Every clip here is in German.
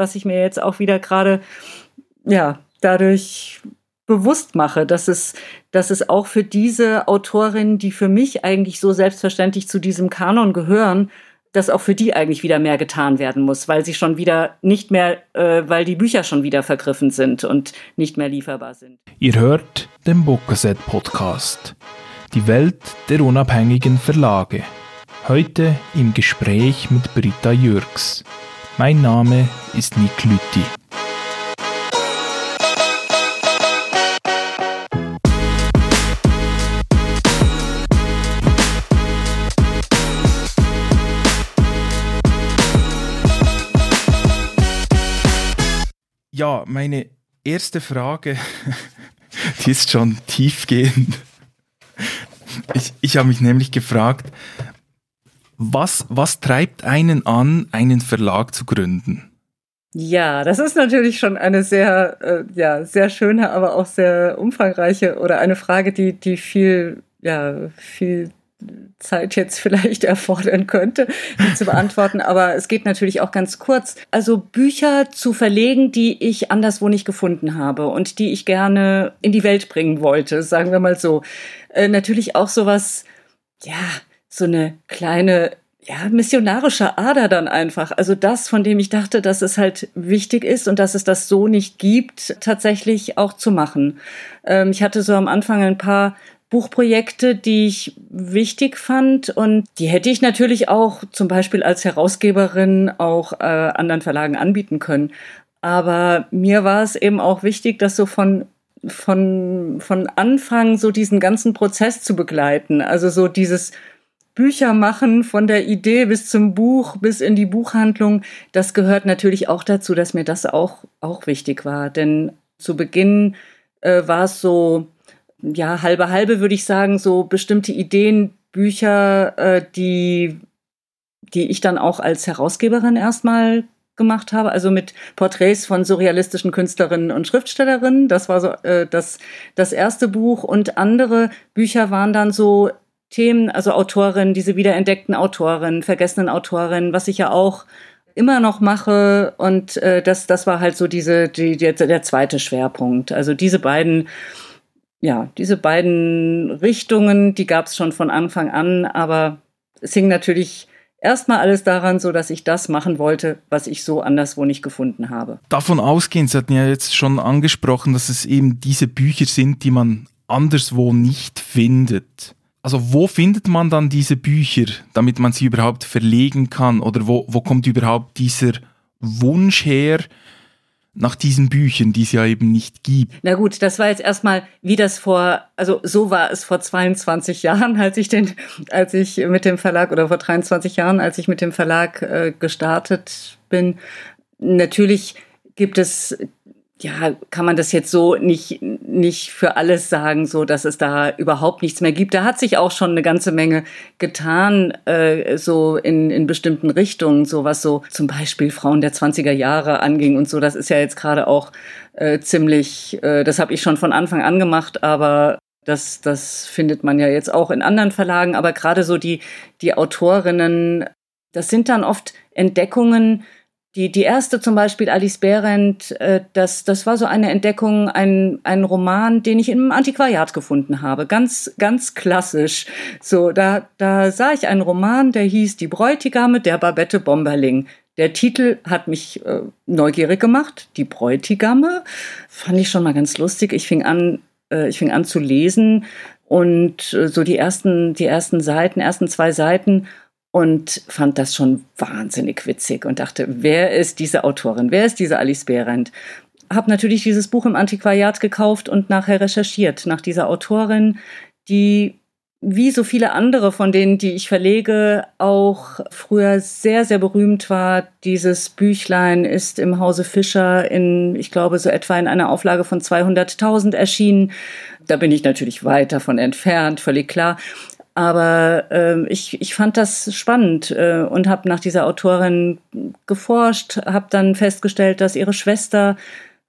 was ich mir jetzt auch wieder gerade, ja, dadurch bewusst mache, dass es, dass es auch für diese Autorinnen, die für mich eigentlich so selbstverständlich zu diesem Kanon gehören, dass auch für die eigentlich wieder mehr getan werden muss, weil sie schon wieder nicht mehr, äh, weil die Bücher schon wieder vergriffen sind und nicht mehr lieferbar sind. Ihr hört den Bookcassette Podcast. Die Welt der unabhängigen Verlage. Heute im Gespräch mit Britta Jürgs. Mein Name ist Nick Lütti. Ja, meine erste Frage, die ist schon tiefgehend. Ich, ich habe mich nämlich gefragt, was, was treibt einen an, einen Verlag zu gründen? Ja, das ist natürlich schon eine sehr, äh, ja, sehr schöne, aber auch sehr umfangreiche oder eine Frage, die, die viel, ja, viel Zeit jetzt vielleicht erfordern könnte, die zu beantworten. Aber es geht natürlich auch ganz kurz. Also Bücher zu verlegen, die ich anderswo nicht gefunden habe und die ich gerne in die Welt bringen wollte, sagen wir mal so. Äh, natürlich auch sowas, ja, so eine kleine ja, missionarische Ader dann einfach. Also das, von dem ich dachte, dass es halt wichtig ist und dass es das so nicht gibt, tatsächlich auch zu machen. Ähm, ich hatte so am Anfang ein paar Buchprojekte, die ich wichtig fand und die hätte ich natürlich auch zum Beispiel als Herausgeberin auch äh, anderen Verlagen anbieten können. Aber mir war es eben auch wichtig, das so von von von Anfang so diesen ganzen Prozess zu begleiten. Also so dieses Bücher machen von der Idee bis zum Buch bis in die Buchhandlung. Das gehört natürlich auch dazu, dass mir das auch auch wichtig war. Denn zu Beginn äh, war es so ja, halbe halbe würde ich sagen, so bestimmte Ideen, Bücher, äh, die, die ich dann auch als Herausgeberin erstmal gemacht habe, also mit Porträts von surrealistischen Künstlerinnen und Schriftstellerinnen. Das war so äh, das, das erste Buch. Und andere Bücher waren dann so Themen, also Autorinnen, diese wiederentdeckten Autorinnen, vergessenen Autorinnen, was ich ja auch immer noch mache. Und äh, das, das war halt so diese, die, der, der zweite Schwerpunkt. Also diese beiden ja, diese beiden Richtungen, die gab es schon von Anfang an, aber es hing natürlich erstmal alles daran, so dass ich das machen wollte, was ich so anderswo nicht gefunden habe. Davon ausgehend, Sie hatten ja jetzt schon angesprochen, dass es eben diese Bücher sind, die man anderswo nicht findet. Also wo findet man dann diese Bücher, damit man sie überhaupt verlegen kann? Oder wo, wo kommt überhaupt dieser Wunsch her, nach diesen Büchern, die es ja eben nicht gibt. Na gut, das war jetzt erstmal, wie das vor, also so war es vor 22 Jahren, als ich den, als ich mit dem Verlag oder vor 23 Jahren, als ich mit dem Verlag äh, gestartet bin. Natürlich gibt es ja, kann man das jetzt so nicht, nicht für alles sagen, so dass es da überhaupt nichts mehr gibt. Da hat sich auch schon eine ganze Menge getan, äh, so in, in bestimmten Richtungen, so was so zum Beispiel Frauen der 20er Jahre anging und so. Das ist ja jetzt gerade auch äh, ziemlich, äh, das habe ich schon von Anfang an gemacht, aber das, das findet man ja jetzt auch in anderen Verlagen. Aber gerade so die, die Autorinnen, das sind dann oft Entdeckungen, die, die erste zum Beispiel, Alice Behrendt, äh, das, das war so eine Entdeckung, ein, ein Roman, den ich im Antiquariat gefunden habe. Ganz, ganz klassisch. So, da, da sah ich einen Roman, der hieß Die Bräutigame der Babette Bomberling. Der Titel hat mich äh, neugierig gemacht. Die Bräutigame. Fand ich schon mal ganz lustig. Ich fing an, äh, ich fing an zu lesen und äh, so die ersten, die ersten Seiten, ersten zwei Seiten und fand das schon wahnsinnig witzig und dachte, wer ist diese Autorin? Wer ist diese Alice Behrendt? Hab natürlich dieses Buch im Antiquariat gekauft und nachher recherchiert nach dieser Autorin, die wie so viele andere von denen, die ich verlege, auch früher sehr, sehr berühmt war. Dieses Büchlein ist im Hause Fischer in, ich glaube, so etwa in einer Auflage von 200.000 erschienen. Da bin ich natürlich weit davon entfernt, völlig klar. Aber äh, ich, ich fand das spannend äh, und habe nach dieser Autorin geforscht, habe dann festgestellt, dass ihre Schwester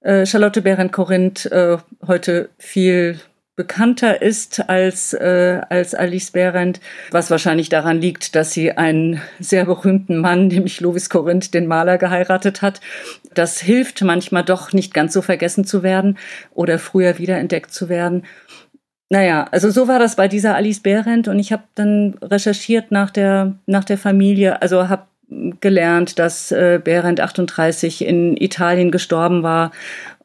äh, Charlotte Behrendt-Korinth äh, heute viel bekannter ist als, äh, als Alice Behrendt, was wahrscheinlich daran liegt, dass sie einen sehr berühmten Mann, nämlich Lovis Corinth, den Maler, geheiratet hat. Das hilft manchmal doch nicht ganz so vergessen zu werden oder früher wiederentdeckt zu werden. Naja, also so war das bei dieser Alice Behrendt und ich habe dann recherchiert nach der, nach der Familie, also habe gelernt, dass äh, Behrendt 38 in Italien gestorben war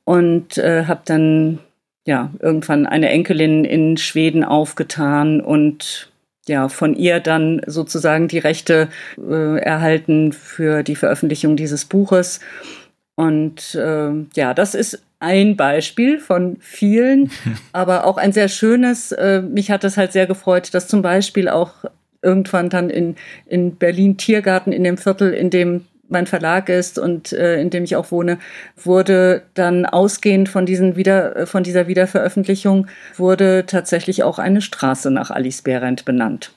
und äh, habe dann ja irgendwann eine Enkelin in Schweden aufgetan und ja von ihr dann sozusagen die Rechte äh, erhalten für die Veröffentlichung dieses Buches. Und äh, ja das ist ein Beispiel von vielen, aber auch ein sehr schönes. Äh, mich hat es halt sehr gefreut, dass zum Beispiel auch irgendwann dann in, in Berlin Tiergarten in dem Viertel, in dem mein Verlag ist und äh, in dem ich auch wohne, wurde dann ausgehend von diesen wieder äh, von dieser Wiederveröffentlichung wurde tatsächlich auch eine Straße nach Alice Behrendt benannt.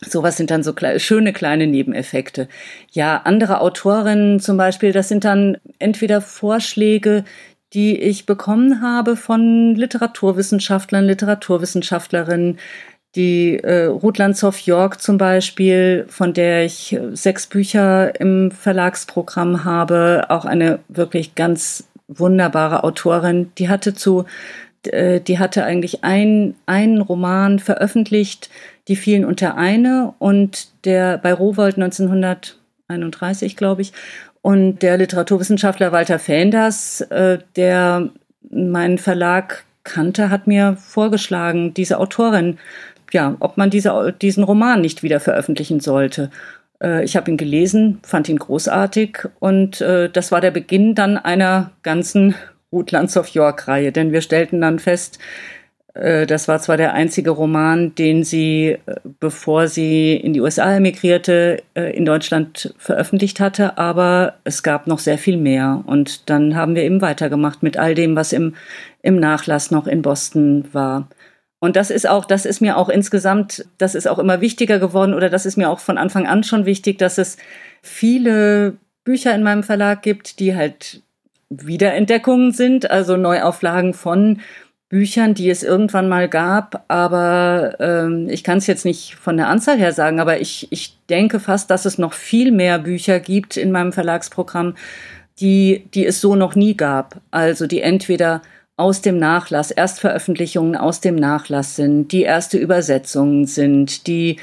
Sowas sind dann so kleine, schöne kleine Nebeneffekte. Ja, andere Autorinnen zum Beispiel, das sind dann entweder Vorschläge, die ich bekommen habe von Literaturwissenschaftlern, Literaturwissenschaftlerinnen, die äh, Ruth Lanzow York zum Beispiel, von der ich äh, sechs Bücher im Verlagsprogramm habe, auch eine wirklich ganz wunderbare Autorin, die hatte zu, äh, die hatte eigentlich ein, einen Roman veröffentlicht, die fielen unter eine und der bei Rowold 1931, glaube ich, und der Literaturwissenschaftler Walter Fenders, äh, der meinen Verlag kannte, hat mir vorgeschlagen, diese Autorin ja, ob man diese, diesen Roman nicht wieder veröffentlichen sollte. Äh, ich habe ihn gelesen, fand ihn großartig und äh, das war der Beginn dann einer ganzen Ruth Lands York-Reihe, denn wir stellten dann fest, das war zwar der einzige Roman, den sie, äh, bevor sie in die USA emigrierte, äh, in Deutschland veröffentlicht hatte, aber es gab noch sehr viel mehr. Und dann haben wir eben weitergemacht mit all dem, was im, im Nachlass noch in Boston war. Und das ist auch, das ist mir auch insgesamt, das ist auch immer wichtiger geworden oder das ist mir auch von Anfang an schon wichtig, dass es viele Bücher in meinem Verlag gibt, die halt Wiederentdeckungen sind, also Neuauflagen von Büchern, die es irgendwann mal gab. Aber ähm, ich kann es jetzt nicht von der Anzahl her sagen, aber ich, ich denke fast, dass es noch viel mehr Bücher gibt in meinem Verlagsprogramm, die, die es so noch nie gab. Also die entweder aus dem Nachlass, Erstveröffentlichungen aus dem Nachlass sind, die erste Übersetzungen sind, die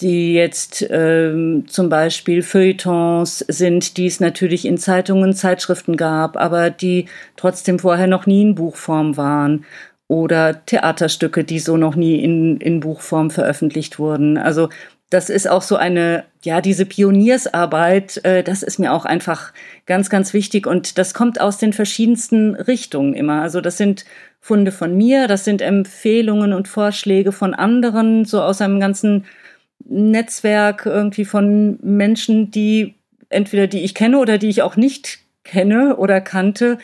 die jetzt ähm, zum Beispiel Feuilletons sind, die es natürlich in Zeitungen, Zeitschriften gab, aber die trotzdem vorher noch nie in Buchform waren oder Theaterstücke, die so noch nie in, in Buchform veröffentlicht wurden. Also das ist auch so eine, ja, diese Pioniersarbeit, äh, das ist mir auch einfach ganz, ganz wichtig und das kommt aus den verschiedensten Richtungen immer. Also das sind Funde von mir, das sind Empfehlungen und Vorschläge von anderen, so aus einem ganzen Netzwerk irgendwie von Menschen, die entweder die ich kenne oder die ich auch nicht kenne oder kannte.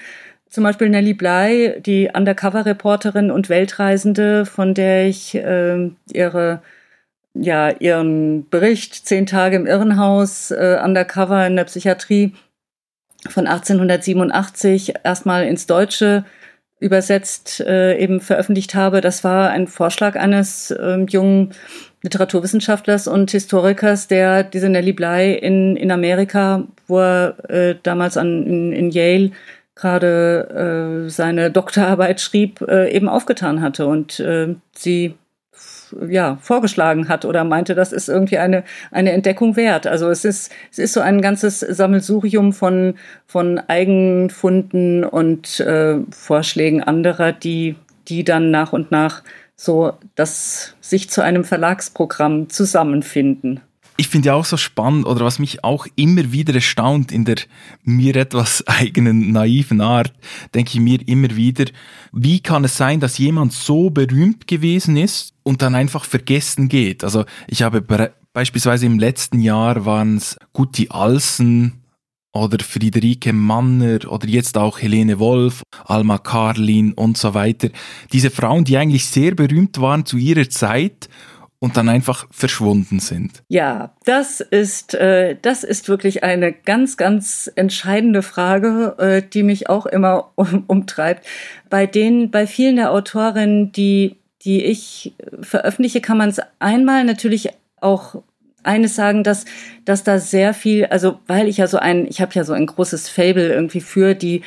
Zum Beispiel Nelly Bly, die Undercover-Reporterin und Weltreisende, von der ich äh, ihre ja ihren Bericht Zehn Tage im Irrenhaus äh, undercover in der Psychiatrie von 1887 erstmal ins Deutsche übersetzt äh, eben veröffentlicht habe. Das war ein Vorschlag eines äh, jungen Literaturwissenschaftlers und Historikers, der diese Nelly Bly in, in Amerika, wo er äh, damals an, in, in Yale gerade äh, seine Doktorarbeit schrieb, äh, eben aufgetan hatte und äh, sie ja, vorgeschlagen hat oder meinte, das ist irgendwie eine, eine Entdeckung wert. Also es ist, es ist so ein ganzes Sammelsurium von, von Eigenfunden und äh, Vorschlägen anderer, die, die dann nach und nach so das sich zu einem Verlagsprogramm zusammenfinden ich finde ja auch so spannend oder was mich auch immer wieder erstaunt in der mir etwas eigenen naiven Art, denke ich mir immer wieder, wie kann es sein, dass jemand so berühmt gewesen ist und dann einfach vergessen geht? Also ich habe beispielsweise im letzten Jahr waren es Gutti Alsen, oder Friederike Manner oder jetzt auch Helene Wolf, Alma Karlin und so weiter. Diese Frauen, die eigentlich sehr berühmt waren zu ihrer Zeit und dann einfach verschwunden sind? Ja, das ist, äh, das ist wirklich eine ganz, ganz entscheidende Frage, äh, die mich auch immer um, umtreibt. Bei den, bei vielen der Autorinnen, die, die ich veröffentliche, kann man es einmal natürlich auch eines sagen, dass, dass da sehr viel, also weil ich ja so ein, ich habe ja so ein großes Fable irgendwie für die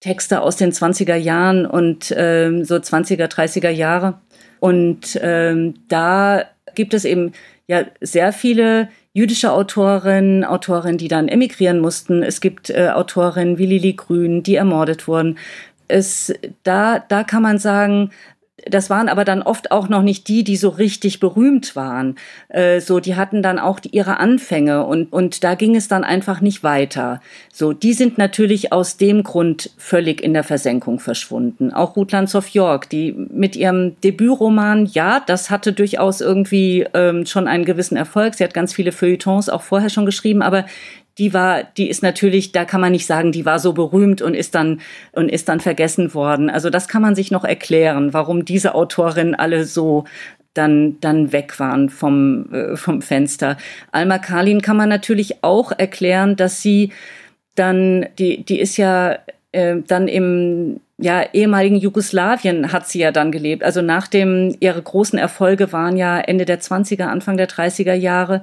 Texte aus den 20er Jahren und ähm, so 20er, 30er Jahre. Und ähm, da gibt es eben ja sehr viele jüdische Autorinnen, Autorinnen, die dann emigrieren mussten. Es gibt äh, Autorinnen wie Lili Grün, die ermordet wurden. Es, da, da kann man sagen, das waren aber dann oft auch noch nicht die, die so richtig berühmt waren. Äh, so, die hatten dann auch die, ihre Anfänge und, und da ging es dann einfach nicht weiter. So, die sind natürlich aus dem Grund völlig in der Versenkung verschwunden. Auch Rutlands of York, die mit ihrem Debütroman, ja, das hatte durchaus irgendwie ähm, schon einen gewissen Erfolg. Sie hat ganz viele Feuilletons auch vorher schon geschrieben, aber die war, die ist natürlich, da kann man nicht sagen, die war so berühmt und ist dann und ist dann vergessen worden. Also das kann man sich noch erklären, warum diese Autorinnen alle so dann dann weg waren vom äh, vom Fenster. Alma Kalin kann man natürlich auch erklären, dass sie dann die die ist ja äh, dann im ja, ehemaligen Jugoslawien hat sie ja dann gelebt. Also nach dem, ihre großen Erfolge waren ja Ende der 20er, Anfang der 30er Jahre.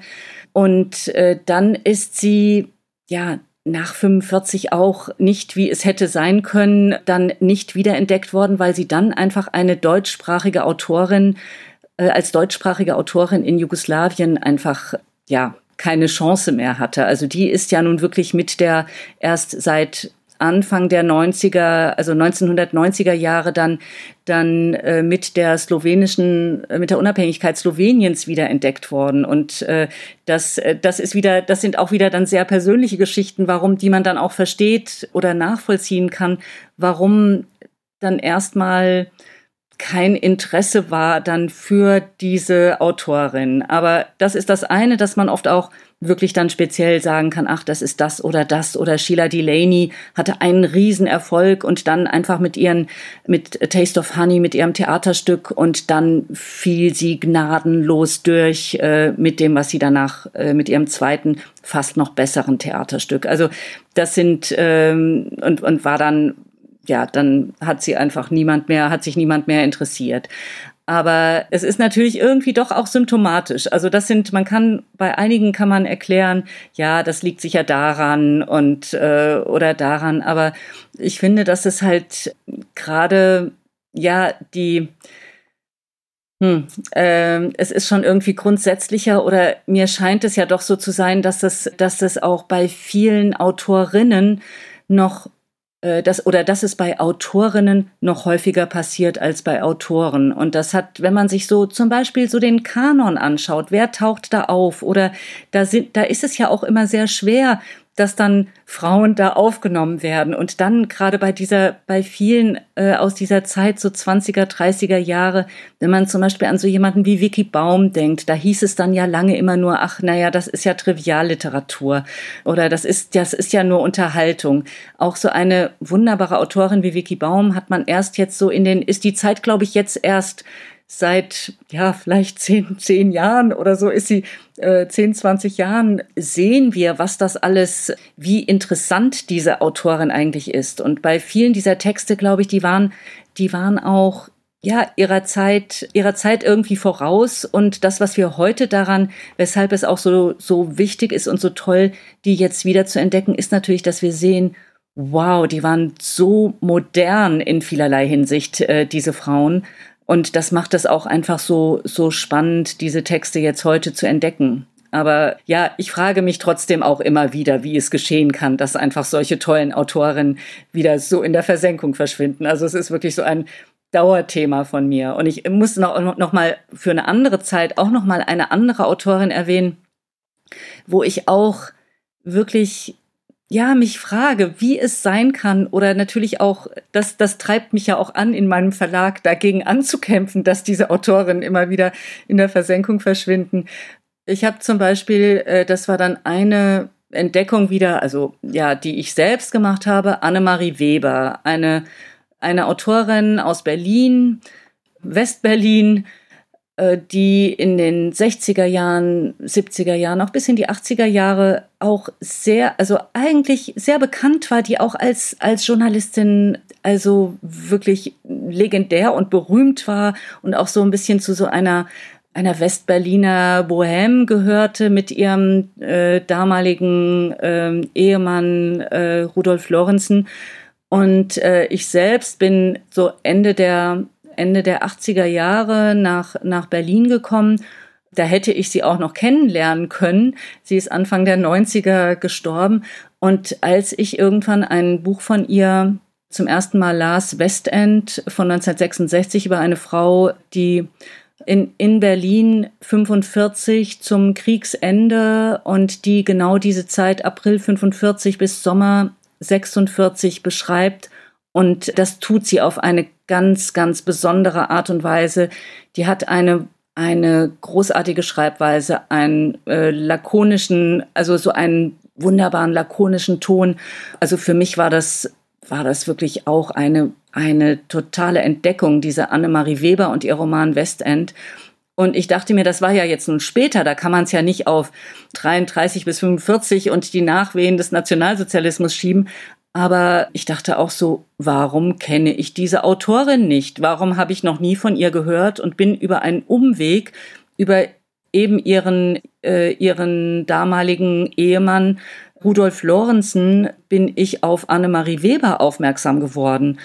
Und äh, dann ist sie, ja, nach 45 auch nicht, wie es hätte sein können, dann nicht wiederentdeckt worden, weil sie dann einfach eine deutschsprachige Autorin, äh, als deutschsprachige Autorin in Jugoslawien einfach, ja, keine Chance mehr hatte. Also die ist ja nun wirklich mit der erst seit Anfang der 90er, also 1990er Jahre dann, dann äh, mit der slowenischen, äh, mit der Unabhängigkeit Sloweniens wieder entdeckt worden. Und äh, das, äh, das ist wieder, das sind auch wieder dann sehr persönliche Geschichten, warum, die man dann auch versteht oder nachvollziehen kann, warum dann erstmal kein Interesse war dann für diese Autorin. Aber das ist das eine, dass man oft auch wirklich dann speziell sagen kann, ach, das ist das oder das oder Sheila Delaney hatte einen Riesenerfolg und dann einfach mit ihren, mit Taste of Honey, mit ihrem Theaterstück und dann fiel sie gnadenlos durch äh, mit dem, was sie danach äh, mit ihrem zweiten fast noch besseren Theaterstück. Also das sind ähm, und, und war dann ja, dann hat sie einfach niemand mehr, hat sich niemand mehr interessiert. Aber es ist natürlich irgendwie doch auch symptomatisch. Also das sind, man kann, bei einigen kann man erklären, ja, das liegt sicher daran und äh, oder daran. Aber ich finde, dass es halt gerade, ja, die, hm, äh, es ist schon irgendwie grundsätzlicher oder mir scheint es ja doch so zu sein, dass es, dass es auch bei vielen Autorinnen noch das oder dass es bei Autorinnen noch häufiger passiert als bei Autoren. Und das hat, wenn man sich so zum Beispiel so den Kanon anschaut, wer taucht da auf? Oder da sind, da ist es ja auch immer sehr schwer, dass dann Frauen da aufgenommen werden. Und dann gerade bei dieser, bei vielen äh, aus dieser Zeit, so 20er, 30er Jahre, wenn man zum Beispiel an so jemanden wie Vicky Baum denkt, da hieß es dann ja lange immer nur, ach, naja, das ist ja Trivialliteratur oder das ist, das ist ja nur Unterhaltung. Auch so eine wunderbare Autorin wie Vicky Baum hat man erst jetzt so in den, ist die Zeit, glaube ich, jetzt erst seit ja vielleicht zehn, zehn Jahren oder so ist sie äh, zehn, zwanzig Jahren sehen wir, was das alles, wie interessant diese Autorin eigentlich ist. Und bei vielen dieser Texte, glaube ich, die waren, die waren auch ja, ihrer Zeit, ihrer Zeit irgendwie voraus und das, was wir heute daran, weshalb es auch so, so wichtig ist und so toll, die jetzt wieder zu entdecken, ist natürlich, dass wir sehen, wow, die waren so modern in vielerlei Hinsicht, äh, diese Frauen. Und das macht es auch einfach so, so spannend, diese Texte jetzt heute zu entdecken. Aber ja, ich frage mich trotzdem auch immer wieder, wie es geschehen kann, dass einfach solche tollen Autorinnen wieder so in der Versenkung verschwinden. Also es ist wirklich so ein Dauerthema von mir. Und ich muss noch, noch mal für eine andere Zeit auch noch mal eine andere Autorin erwähnen, wo ich auch wirklich ja, mich frage, wie es sein kann oder natürlich auch, das, das treibt mich ja auch an, in meinem Verlag dagegen anzukämpfen, dass diese Autorinnen immer wieder in der Versenkung verschwinden. Ich habe zum Beispiel, äh, das war dann eine Entdeckung wieder, also ja, die ich selbst gemacht habe, Annemarie Weber, eine, eine Autorin aus Berlin, Westberlin, die in den 60er Jahren, 70er Jahren, auch bis in die 80er Jahre auch sehr, also eigentlich sehr bekannt war, die auch als, als Journalistin also wirklich legendär und berühmt war und auch so ein bisschen zu so einer einer Westberliner Bohème gehörte mit ihrem äh, damaligen äh, Ehemann äh, Rudolf Lorenzen. Und äh, ich selbst bin so Ende der Ende der 80er Jahre nach, nach Berlin gekommen. Da hätte ich sie auch noch kennenlernen können. Sie ist Anfang der 90er gestorben. Und als ich irgendwann ein Buch von ihr zum ersten Mal las, Westend von 1966 über eine Frau, die in, in Berlin 45 zum Kriegsende und die genau diese Zeit April 45 bis Sommer 46 beschreibt. Und das tut sie auf eine ganz, ganz besondere Art und Weise. Die hat eine eine großartige Schreibweise, einen äh, lakonischen, also so einen wunderbaren lakonischen Ton. Also für mich war das war das wirklich auch eine eine totale Entdeckung, diese Annemarie Weber und ihr Roman Westend. Und ich dachte mir, das war ja jetzt nun später, da kann man es ja nicht auf 33 bis 45 und die Nachwehen des Nationalsozialismus schieben. Aber ich dachte auch so, warum kenne ich diese Autorin nicht? Warum habe ich noch nie von ihr gehört und bin über einen Umweg, über eben ihren, äh, ihren damaligen Ehemann Rudolf Lorenzen, bin ich auf Annemarie Weber aufmerksam geworden.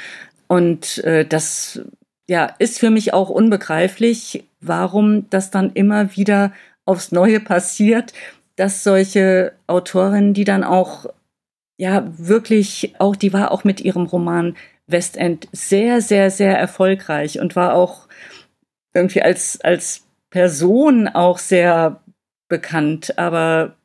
Und äh, das ja, ist für mich auch unbegreiflich, warum das dann immer wieder aufs Neue passiert, dass solche Autorinnen, die dann auch ja wirklich auch, die war auch mit ihrem Roman Westend sehr, sehr, sehr erfolgreich und war auch irgendwie als, als Person auch sehr bekannt. Aber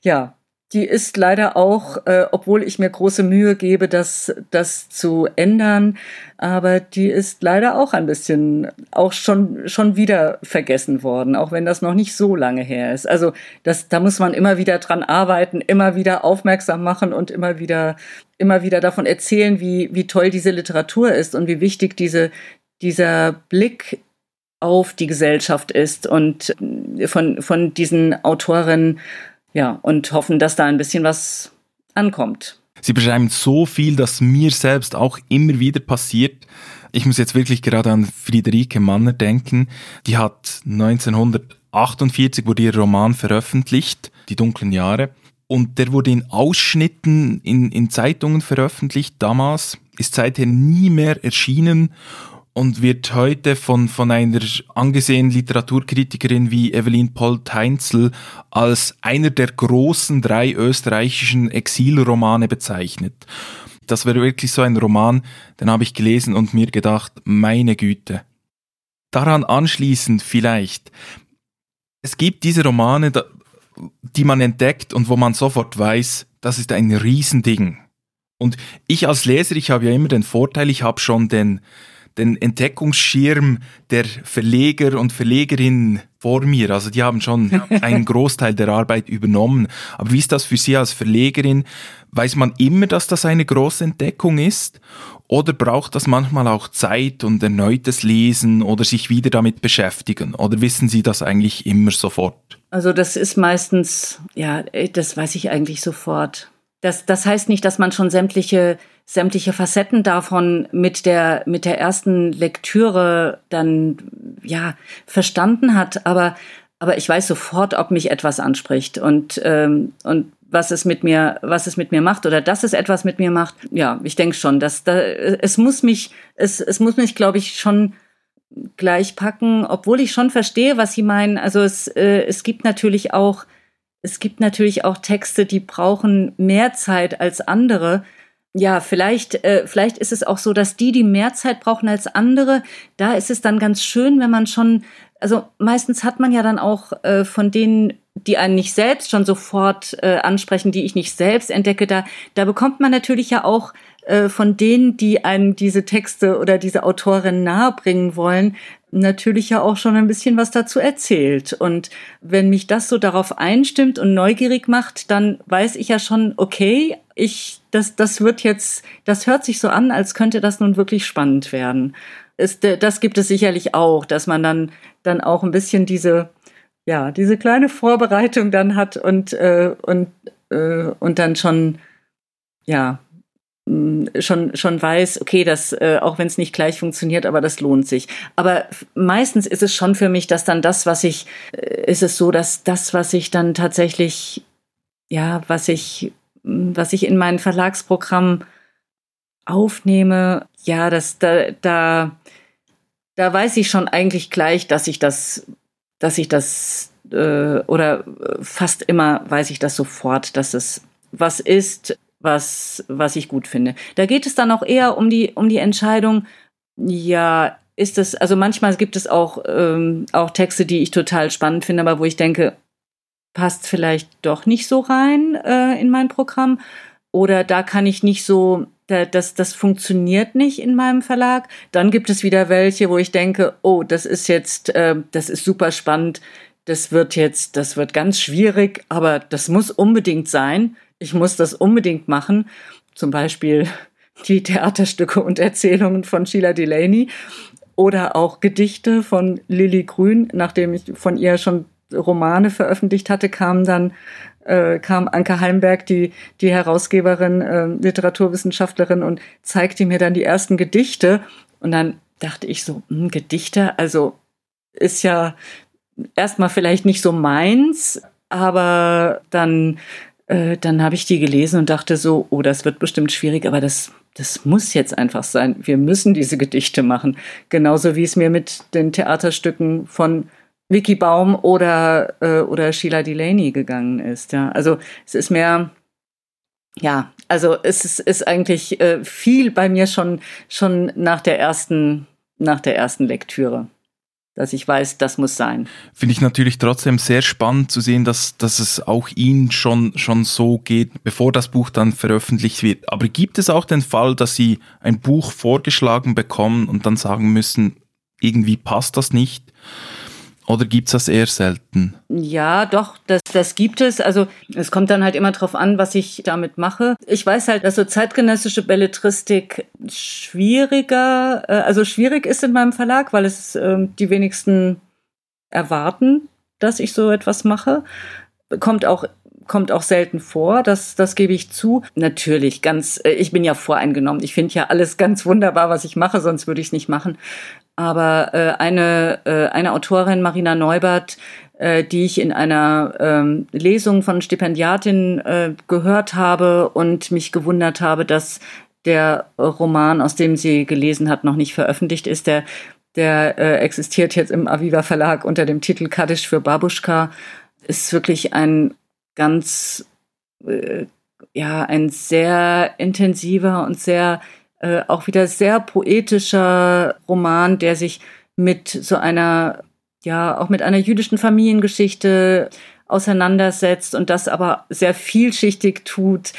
ja, die ist leider auch, äh, obwohl ich mir große Mühe gebe, das, das zu ändern, aber die ist leider auch ein bisschen auch schon, schon wieder vergessen worden, auch wenn das noch nicht so lange her ist. Also das, da muss man immer wieder dran arbeiten, immer wieder aufmerksam machen und immer wieder, immer wieder davon erzählen, wie, wie toll diese Literatur ist und wie wichtig diese, dieser Blick auf die Gesellschaft ist und von, von diesen Autorinnen ja, und hoffen, dass da ein bisschen was ankommt. Sie beschreiben so viel, dass mir selbst auch immer wieder passiert. Ich muss jetzt wirklich gerade an Friederike Manner denken. Die hat 1948 wurde ihr Roman veröffentlicht, Die dunklen Jahre. Und der wurde in Ausschnitten in, in Zeitungen veröffentlicht damals, ist seither nie mehr erschienen und wird heute von, von einer angesehenen Literaturkritikerin wie Evelyn Polt-Heinzel als einer der großen drei österreichischen Exilromane bezeichnet. Das wäre wirklich so ein Roman, den habe ich gelesen und mir gedacht, meine Güte. Daran anschließend vielleicht, es gibt diese Romane, die man entdeckt und wo man sofort weiß, das ist ein Riesending. Und ich als Leser, ich habe ja immer den Vorteil, ich habe schon den, den Entdeckungsschirm der Verleger und Verlegerinnen vor mir. Also die haben schon einen Großteil der Arbeit übernommen. Aber wie ist das für Sie als Verlegerin? Weiß man immer, dass das eine große Entdeckung ist? Oder braucht das manchmal auch Zeit und erneutes Lesen oder sich wieder damit beschäftigen? Oder wissen Sie das eigentlich immer sofort? Also das ist meistens, ja, das weiß ich eigentlich sofort. Das, das heißt nicht, dass man schon sämtliche sämtliche Facetten davon mit der mit der ersten Lektüre dann ja verstanden hat, aber aber ich weiß sofort, ob mich etwas anspricht und ähm, und was es mit mir was es mit mir macht oder dass es etwas mit mir macht. Ja, ich denke schon, dass da es muss mich es es muss mich glaube ich schon gleich packen, obwohl ich schon verstehe, was sie meinen. Also es äh, es gibt natürlich auch es gibt natürlich auch Texte, die brauchen mehr Zeit als andere ja, vielleicht, äh, vielleicht ist es auch so, dass die, die mehr Zeit brauchen als andere, da ist es dann ganz schön, wenn man schon, also meistens hat man ja dann auch äh, von denen, die einen nicht selbst schon sofort äh, ansprechen, die ich nicht selbst entdecke, da, da bekommt man natürlich ja auch äh, von denen, die einem diese Texte oder diese Autorin nahebringen wollen, natürlich ja auch schon ein bisschen was dazu erzählt. Und wenn mich das so darauf einstimmt und neugierig macht, dann weiß ich ja schon, okay, ich, das, das wird jetzt, das hört sich so an, als könnte das nun wirklich spannend werden. ist, das gibt es sicherlich auch, dass man dann, dann auch ein bisschen diese, ja, diese kleine Vorbereitung dann hat und, äh, und, äh, und dann schon, ja, mm, schon, schon weiß, okay, das, äh, auch wenn es nicht gleich funktioniert, aber das lohnt sich. Aber meistens ist es schon für mich, dass dann das, was ich, äh, ist es so, dass das, was ich dann tatsächlich, ja, was ich, was ich in mein Verlagsprogramm aufnehme, ja, das, da, da, da weiß ich schon eigentlich gleich, dass ich das, dass ich das, äh, oder fast immer weiß ich das sofort, dass es was ist, was, was ich gut finde. Da geht es dann auch eher um die, um die Entscheidung, ja, ist es, also manchmal gibt es auch, ähm, auch Texte, die ich total spannend finde, aber wo ich denke, passt vielleicht doch nicht so rein äh, in mein Programm. Oder da kann ich nicht so das, das funktioniert nicht in meinem Verlag. Dann gibt es wieder welche, wo ich denke, oh, das ist jetzt, äh, das ist super spannend. Das wird jetzt, das wird ganz schwierig, aber das muss unbedingt sein. Ich muss das unbedingt machen. Zum Beispiel die Theaterstücke und Erzählungen von Sheila Delaney oder auch Gedichte von Lilly Grün. Nachdem ich von ihr schon Romane veröffentlicht hatte, kamen dann äh, kam Anke Heimberg, die, die Herausgeberin, äh, Literaturwissenschaftlerin, und zeigte mir dann die ersten Gedichte. Und dann dachte ich so, hm, Gedichte, also ist ja erstmal vielleicht nicht so meins, aber dann, äh, dann habe ich die gelesen und dachte so, oh, das wird bestimmt schwierig, aber das, das muss jetzt einfach sein. Wir müssen diese Gedichte machen. Genauso wie es mir mit den Theaterstücken von Vicky Baum oder, äh, oder Sheila Delaney gegangen ist. Ja, also es ist mehr, ja, also es ist, ist eigentlich äh, viel bei mir schon, schon nach der ersten, nach der ersten Lektüre dass ich weiß, das muss sein. Finde ich natürlich trotzdem sehr spannend zu sehen, dass, dass es auch Ihnen schon, schon so geht, bevor das Buch dann veröffentlicht wird. Aber gibt es auch den Fall, dass Sie ein Buch vorgeschlagen bekommen und dann sagen müssen, irgendwie passt das nicht? Oder gibt es das eher selten? Ja, doch, das, das gibt es. Also es kommt dann halt immer drauf an, was ich damit mache. Ich weiß halt, dass so zeitgenössische Belletristik schwieriger, äh, also schwierig ist in meinem Verlag, weil es äh, die wenigsten erwarten, dass ich so etwas mache. Kommt auch kommt auch selten vor, das, das gebe ich zu. Natürlich, ganz, äh, ich bin ja voreingenommen. Ich finde ja alles ganz wunderbar, was ich mache, sonst würde ich es nicht machen. Aber äh, eine, äh, eine Autorin, Marina Neubert, äh, die ich in einer ähm, Lesung von Stipendiatin äh, gehört habe und mich gewundert habe, dass der Roman, aus dem sie gelesen hat, noch nicht veröffentlicht ist. Der, der äh, existiert jetzt im Aviva Verlag unter dem Titel Kaddisch für Babuschka. Ist wirklich ein ganz, äh, ja, ein sehr intensiver und sehr, äh, auch wieder sehr poetischer Roman, der sich mit so einer, ja, auch mit einer jüdischen Familiengeschichte auseinandersetzt und das aber sehr vielschichtig tut.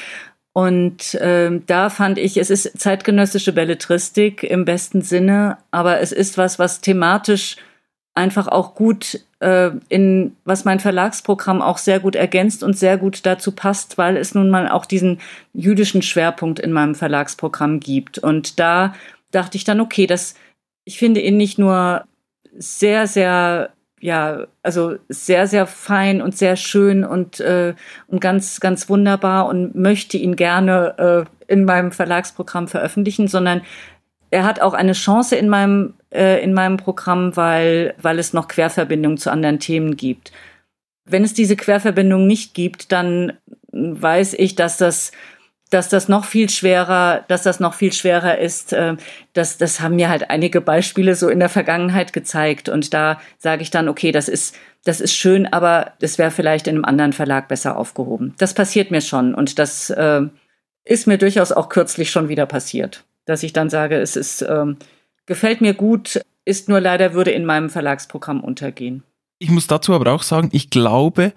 Und ähm, da fand ich, es ist zeitgenössische Belletristik im besten Sinne, aber es ist was, was thematisch einfach auch gut äh, in, was mein Verlagsprogramm auch sehr gut ergänzt und sehr gut dazu passt, weil es nun mal auch diesen jüdischen Schwerpunkt in meinem Verlagsprogramm gibt. Und da dachte ich dann, okay, das, ich finde ihn nicht nur sehr, sehr ja, also sehr, sehr fein und sehr schön und, äh, und ganz, ganz wunderbar und möchte ihn gerne äh, in meinem Verlagsprogramm veröffentlichen, sondern er hat auch eine Chance in meinem, äh, in meinem Programm, weil, weil es noch Querverbindungen zu anderen Themen gibt. Wenn es diese Querverbindung nicht gibt, dann weiß ich, dass das, dass das noch viel schwerer, dass das noch viel schwerer ist. Äh, das, das haben mir halt einige Beispiele so in der Vergangenheit gezeigt. Und da sage ich dann, okay, das ist, das ist schön, aber das wäre vielleicht in einem anderen Verlag besser aufgehoben. Das passiert mir schon und das äh, ist mir durchaus auch kürzlich schon wieder passiert dass ich dann sage, es ist, ähm, gefällt mir gut, ist nur leider würde in meinem Verlagsprogramm untergehen. Ich muss dazu aber auch sagen, ich glaube,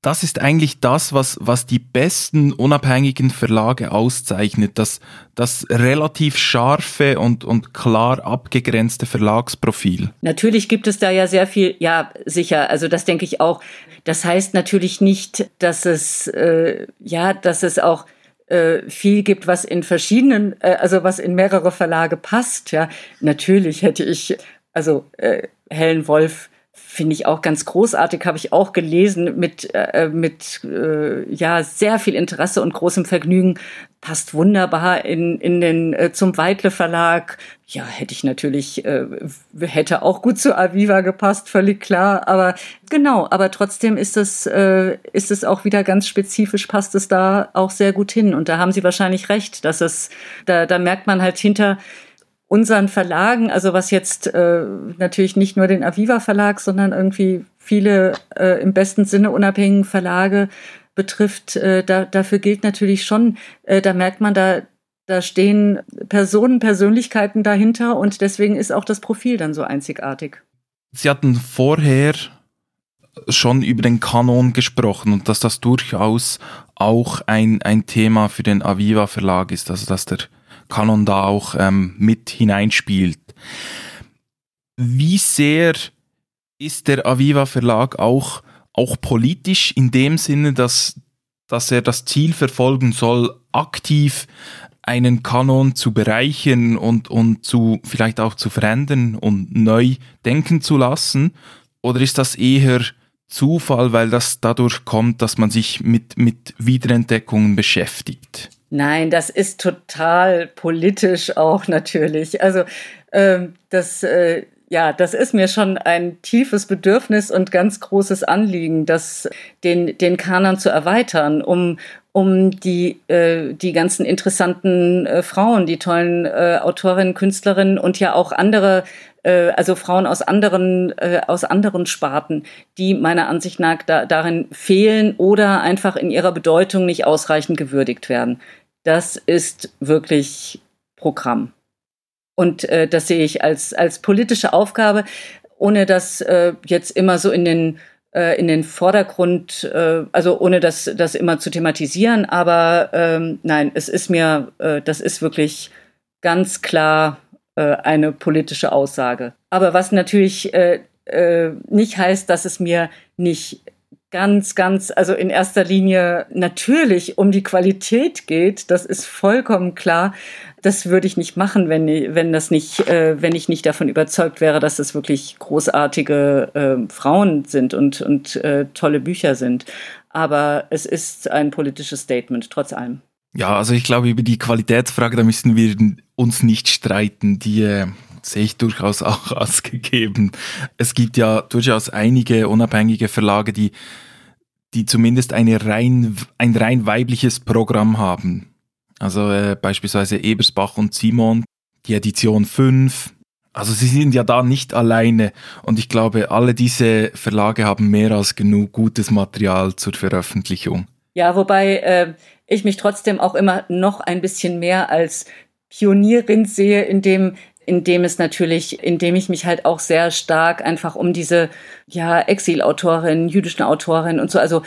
das ist eigentlich das, was, was die besten unabhängigen Verlage auszeichnet, das, das relativ scharfe und, und klar abgegrenzte Verlagsprofil. Natürlich gibt es da ja sehr viel, ja, sicher, also das denke ich auch. Das heißt natürlich nicht, dass es, äh, ja, dass es auch äh, viel gibt, was in verschiedenen, äh, also was in mehrere Verlage passt. Ja, natürlich hätte ich, also äh, Helen Wolf finde ich auch ganz großartig, habe ich auch gelesen mit, äh, mit äh, ja, sehr viel Interesse und großem Vergnügen. Passt wunderbar in, in den äh, zum Weitle Verlag. Ja, hätte ich natürlich, äh, hätte auch gut zu Aviva gepasst, völlig klar. Aber genau, aber trotzdem ist es, äh, ist es auch wieder ganz spezifisch, passt es da auch sehr gut hin. Und da haben Sie wahrscheinlich recht, dass es, da, da merkt man halt hinter, unseren Verlagen, also was jetzt äh, natürlich nicht nur den Aviva Verlag, sondern irgendwie viele äh, im besten Sinne unabhängigen Verlage betrifft, äh, da, dafür gilt natürlich schon, äh, da merkt man, da, da stehen Personen, Persönlichkeiten dahinter und deswegen ist auch das Profil dann so einzigartig. Sie hatten vorher schon über den Kanon gesprochen und dass das durchaus auch ein, ein Thema für den Aviva Verlag ist, also dass der Kanon da auch ähm, mit hineinspielt. Wie sehr ist der Aviva Verlag auch, auch politisch in dem Sinne, dass, dass er das Ziel verfolgen soll, aktiv einen Kanon zu bereichern und, und zu, vielleicht auch zu verändern und neu denken zu lassen? Oder ist das eher Zufall, weil das dadurch kommt, dass man sich mit, mit Wiederentdeckungen beschäftigt? Nein, das ist total politisch auch natürlich. Also ähm, das, äh, ja, das ist mir schon ein tiefes Bedürfnis und ganz großes Anliegen, das den den Kanon zu erweitern, um um die äh, die ganzen interessanten äh, Frauen, die tollen äh, Autorinnen, Künstlerinnen und ja auch andere äh, also Frauen aus anderen, äh, aus anderen Sparten, die meiner Ansicht nach da, darin fehlen oder einfach in ihrer Bedeutung nicht ausreichend gewürdigt werden. Das ist wirklich Programm. Und äh, das sehe ich als, als politische Aufgabe, ohne das äh, jetzt immer so in den äh, in den Vordergrund, äh, also ohne das, das immer zu thematisieren, aber ähm, nein, es ist mir, äh, das ist wirklich ganz klar äh, eine politische Aussage. Aber was natürlich äh, äh, nicht heißt, dass es mir nicht ganz, ganz, also in erster Linie natürlich um die Qualität geht, das ist vollkommen klar. Das würde ich nicht machen, wenn, wenn das nicht, äh, wenn ich nicht davon überzeugt wäre, dass es wirklich großartige äh, Frauen sind und, und äh, tolle Bücher sind. Aber es ist ein politisches Statement, trotz allem. Ja, also ich glaube, über die Qualitätsfrage, da müssen wir uns nicht streiten. Die äh, sehe ich durchaus auch als gegeben. Es gibt ja durchaus einige unabhängige Verlage, die, die zumindest eine rein, ein rein weibliches Programm haben. Also äh, beispielsweise Ebersbach und Simon, die Edition 5. Also sie sind ja da nicht alleine und ich glaube, alle diese Verlage haben mehr als genug gutes Material zur Veröffentlichung. Ja, wobei äh, ich mich trotzdem auch immer noch ein bisschen mehr als Pionierin sehe, in dem in dem es natürlich, in dem ich mich halt auch sehr stark einfach um diese ja Exilautorin, jüdischen Autorin und so, also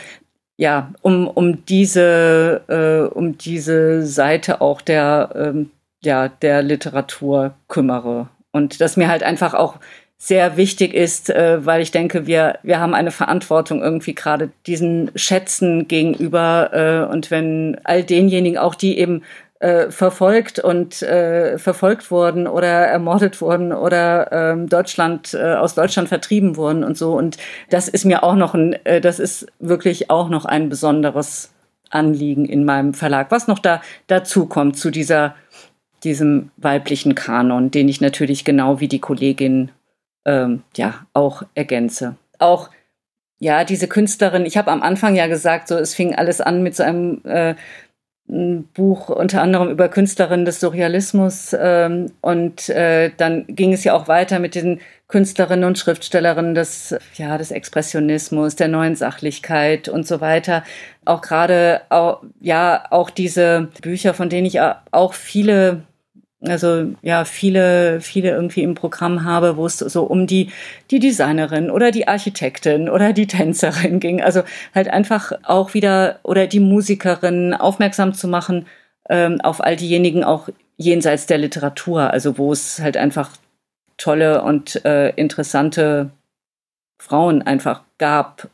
ja, um um diese äh, um diese Seite auch der ähm, ja der Literatur kümmere. Und das mir halt einfach auch sehr wichtig ist, äh, weil ich denke, wir, wir haben eine Verantwortung irgendwie gerade diesen Schätzen gegenüber äh, und wenn all denjenigen auch, die eben äh, verfolgt und äh, verfolgt wurden oder ermordet wurden oder ähm, Deutschland äh, aus Deutschland vertrieben wurden und so und das ist mir auch noch ein äh, das ist wirklich auch noch ein besonderes Anliegen in meinem Verlag was noch da dazu kommt zu dieser diesem weiblichen Kanon den ich natürlich genau wie die Kollegin ähm, ja auch ergänze. Auch ja, diese Künstlerin, ich habe am Anfang ja gesagt, so es fing alles an mit so einem äh, Buch unter anderem über Künstlerinnen des Surrealismus ähm, und äh, dann ging es ja auch weiter mit den Künstlerinnen und Schriftstellerinnen des ja des Expressionismus, der neuen Sachlichkeit und so weiter. Auch gerade auch, ja auch diese Bücher, von denen ich auch viele also ja viele viele irgendwie im Programm habe, wo es so um die die Designerin oder die Architektin oder die Tänzerin ging, also halt einfach auch wieder oder die Musikerin aufmerksam zu machen ähm, auf all diejenigen auch jenseits der Literatur, also wo es halt einfach tolle und äh, interessante Frauen einfach gab,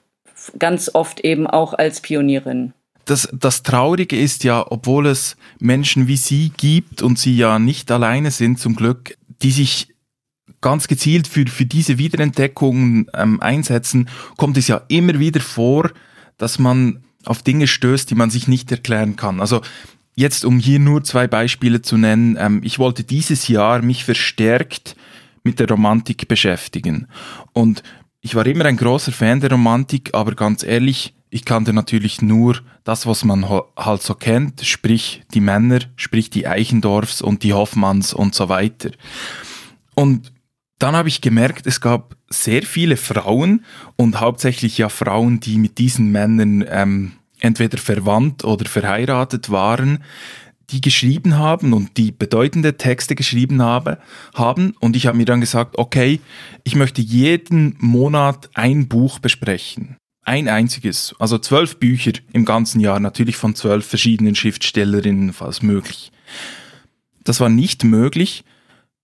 ganz oft eben auch als Pionierin. Das, das Traurige ist ja, obwohl es Menschen wie Sie gibt und Sie ja nicht alleine sind zum Glück, die sich ganz gezielt für, für diese Wiederentdeckungen ähm, einsetzen, kommt es ja immer wieder vor, dass man auf Dinge stößt, die man sich nicht erklären kann. Also jetzt, um hier nur zwei Beispiele zu nennen, ähm, ich wollte dieses Jahr mich verstärkt mit der Romantik beschäftigen. Und ich war immer ein großer Fan der Romantik, aber ganz ehrlich, ich kannte natürlich nur das, was man halt so kennt, sprich die Männer, sprich die Eichendorfs und die Hoffmanns und so weiter. Und dann habe ich gemerkt, es gab sehr viele Frauen und hauptsächlich ja Frauen, die mit diesen Männern ähm, entweder verwandt oder verheiratet waren, die geschrieben haben und die bedeutende Texte geschrieben habe, haben. Und ich habe mir dann gesagt, okay, ich möchte jeden Monat ein Buch besprechen. Ein einziges. Also zwölf Bücher im ganzen Jahr, natürlich von zwölf verschiedenen Schriftstellerinnen, falls möglich. Das war nicht möglich,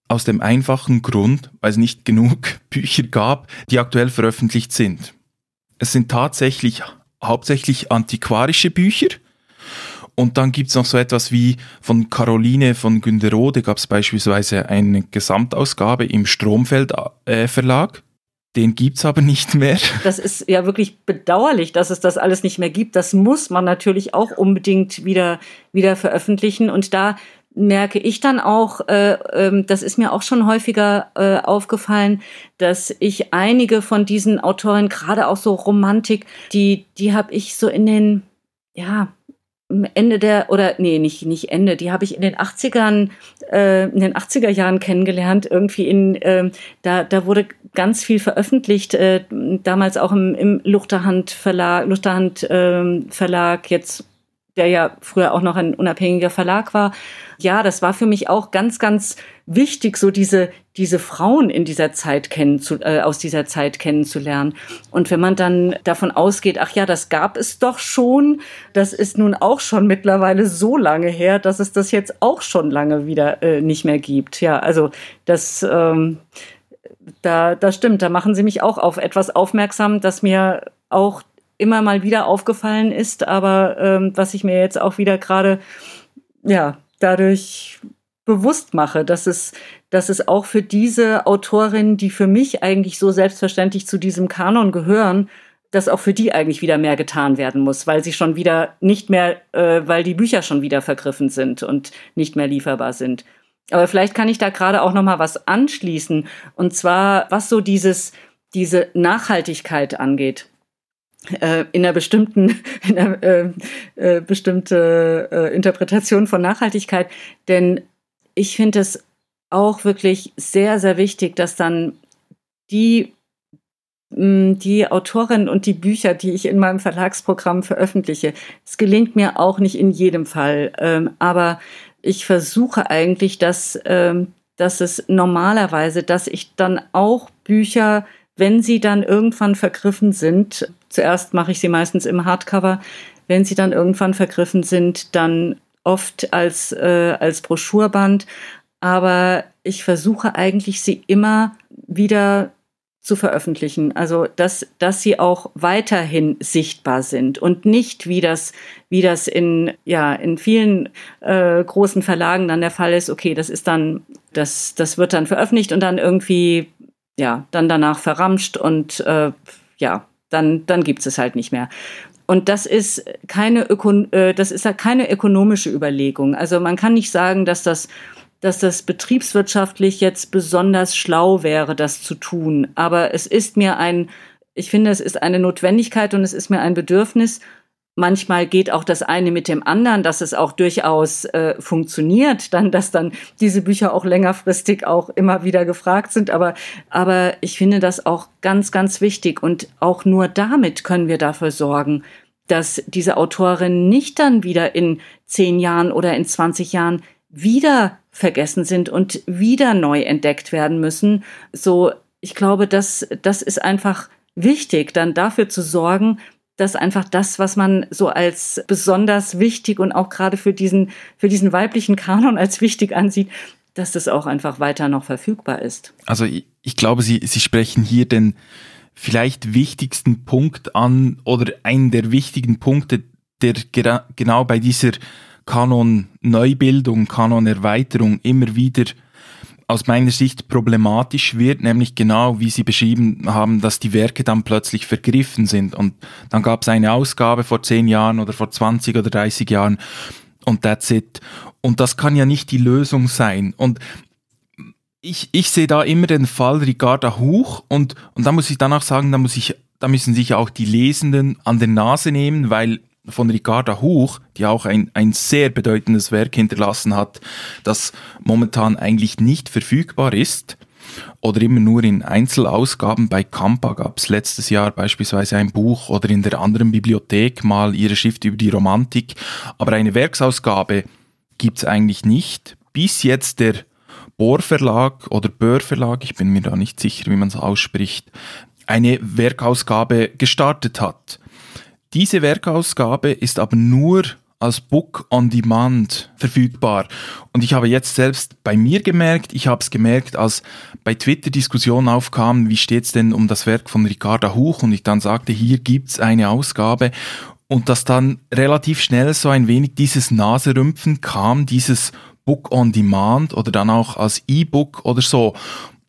aus dem einfachen Grund, weil es nicht genug Bücher gab, die aktuell veröffentlicht sind. Es sind tatsächlich hauptsächlich antiquarische Bücher. Und dann gibt es noch so etwas wie von Caroline von Günderode gab es beispielsweise eine Gesamtausgabe im Stromfeld äh, Verlag. Den gibt es aber nicht mehr. Das ist ja wirklich bedauerlich, dass es das alles nicht mehr gibt. Das muss man natürlich auch unbedingt wieder, wieder veröffentlichen. Und da merke ich dann auch, äh, äh, das ist mir auch schon häufiger äh, aufgefallen, dass ich einige von diesen Autoren, gerade auch so Romantik, die, die habe ich so in den, ja, Ende der, oder nee, nicht, nicht Ende, die habe ich in den 80ern, äh, in den 80er Jahren kennengelernt. Irgendwie in, äh, da, da wurde ganz viel veröffentlicht, äh, damals auch im, im Luchterhand Verlag, Luchterhand äh, Verlag, jetzt der ja früher auch noch ein unabhängiger Verlag war. Ja, das war für mich auch ganz, ganz wichtig, so diese, diese Frauen in dieser Zeit kennen zu, äh, aus dieser Zeit kennenzulernen. Und wenn man dann davon ausgeht, ach ja, das gab es doch schon, das ist nun auch schon mittlerweile so lange her, dass es das jetzt auch schon lange wieder äh, nicht mehr gibt. Ja, also das, ähm, da, das stimmt, da machen Sie mich auch auf etwas aufmerksam, das mir auch immer mal wieder aufgefallen ist, aber ähm, was ich mir jetzt auch wieder gerade ja dadurch bewusst mache, dass es, dass es auch für diese Autorinnen, die für mich eigentlich so selbstverständlich zu diesem Kanon gehören, dass auch für die eigentlich wieder mehr getan werden muss, weil sie schon wieder nicht mehr, äh, weil die Bücher schon wieder vergriffen sind und nicht mehr lieferbar sind. Aber vielleicht kann ich da gerade auch noch mal was anschließen und zwar was so dieses diese Nachhaltigkeit angeht äh, in einer bestimmten, in einer äh, äh, bestimmte äh, Interpretation von Nachhaltigkeit. Denn ich finde es auch wirklich sehr, sehr wichtig, dass dann die mm, die Autorin und die Bücher, die ich in meinem Verlagsprogramm veröffentliche. Es gelingt mir auch nicht in jedem Fall, ähm, aber ich versuche eigentlich, dass, ähm, dass es normalerweise, dass ich dann auch Bücher wenn sie dann irgendwann vergriffen sind, zuerst mache ich sie meistens im Hardcover, wenn sie dann irgendwann vergriffen sind, dann oft als, äh, als Broschurband. Aber ich versuche eigentlich, sie immer wieder zu veröffentlichen. Also, dass, dass sie auch weiterhin sichtbar sind und nicht, wie das, wie das in, ja, in vielen äh, großen Verlagen dann der Fall ist. Okay, das ist dann, das, das wird dann veröffentlicht und dann irgendwie ja, dann danach verramscht und äh, ja, dann, dann gibt es halt nicht mehr. Und das ist keine Öko äh, das ist keine ökonomische Überlegung. Also man kann nicht sagen, dass das, dass das betriebswirtschaftlich jetzt besonders schlau wäre, das zu tun. Aber es ist mir ein, ich finde, es ist eine Notwendigkeit und es ist mir ein Bedürfnis, Manchmal geht auch das eine mit dem anderen, dass es auch durchaus äh, funktioniert, dann, dass dann diese Bücher auch längerfristig auch immer wieder gefragt sind. Aber, aber ich finde das auch ganz, ganz wichtig. Und auch nur damit können wir dafür sorgen, dass diese Autorinnen nicht dann wieder in zehn Jahren oder in 20 Jahren wieder vergessen sind und wieder neu entdeckt werden müssen. So, ich glaube, das, das ist einfach wichtig, dann dafür zu sorgen, dass einfach das, was man so als besonders wichtig und auch gerade für diesen, für diesen weiblichen Kanon als wichtig ansieht, dass das auch einfach weiter noch verfügbar ist. Also ich, ich glaube, Sie, Sie sprechen hier den vielleicht wichtigsten Punkt an oder einen der wichtigen Punkte, der genau bei dieser Kanon-Neubildung, Kanon-Erweiterung immer wieder aus meiner Sicht problematisch wird, nämlich genau wie Sie beschrieben haben, dass die Werke dann plötzlich vergriffen sind. Und dann gab es eine Ausgabe vor zehn Jahren oder vor 20 oder 30 Jahren und that's it. Und das kann ja nicht die Lösung sein. Und ich, ich sehe da immer den Fall Ricarda Huch und, und da muss ich danach sagen, da muss ich, da müssen sich auch die Lesenden an der Nase nehmen, weil von Ricarda Huch, die auch ein, ein sehr bedeutendes Werk hinterlassen hat, das momentan eigentlich nicht verfügbar ist oder immer nur in Einzelausgaben. Bei Kampa gab es letztes Jahr beispielsweise ein Buch oder in der anderen Bibliothek mal ihre Schrift über die Romantik, aber eine Werksausgabe gibt es eigentlich nicht, bis jetzt der Bohr Verlag oder Böhr Verlag, ich bin mir da nicht sicher, wie man es ausspricht, eine Werkausgabe gestartet hat. Diese Werkausgabe ist aber nur als Book on Demand verfügbar. Und ich habe jetzt selbst bei mir gemerkt, ich habe es gemerkt, als bei Twitter Diskussionen aufkamen, wie steht es denn um das Werk von Ricarda Huch und ich dann sagte, hier gibt's eine Ausgabe und dass dann relativ schnell so ein wenig dieses Naserümpfen kam, dieses Book on Demand oder dann auch als E-Book oder so.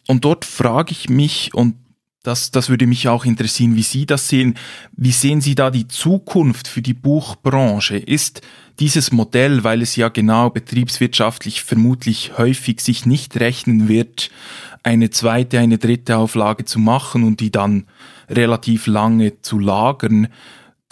Und dort frage ich mich, und das, das würde mich auch interessieren, wie Sie das sehen. Wie sehen Sie da die Zukunft für die Buchbranche? Ist dieses Modell, weil es ja genau betriebswirtschaftlich vermutlich häufig sich nicht rechnen wird, eine zweite, eine dritte Auflage zu machen und die dann relativ lange zu lagern,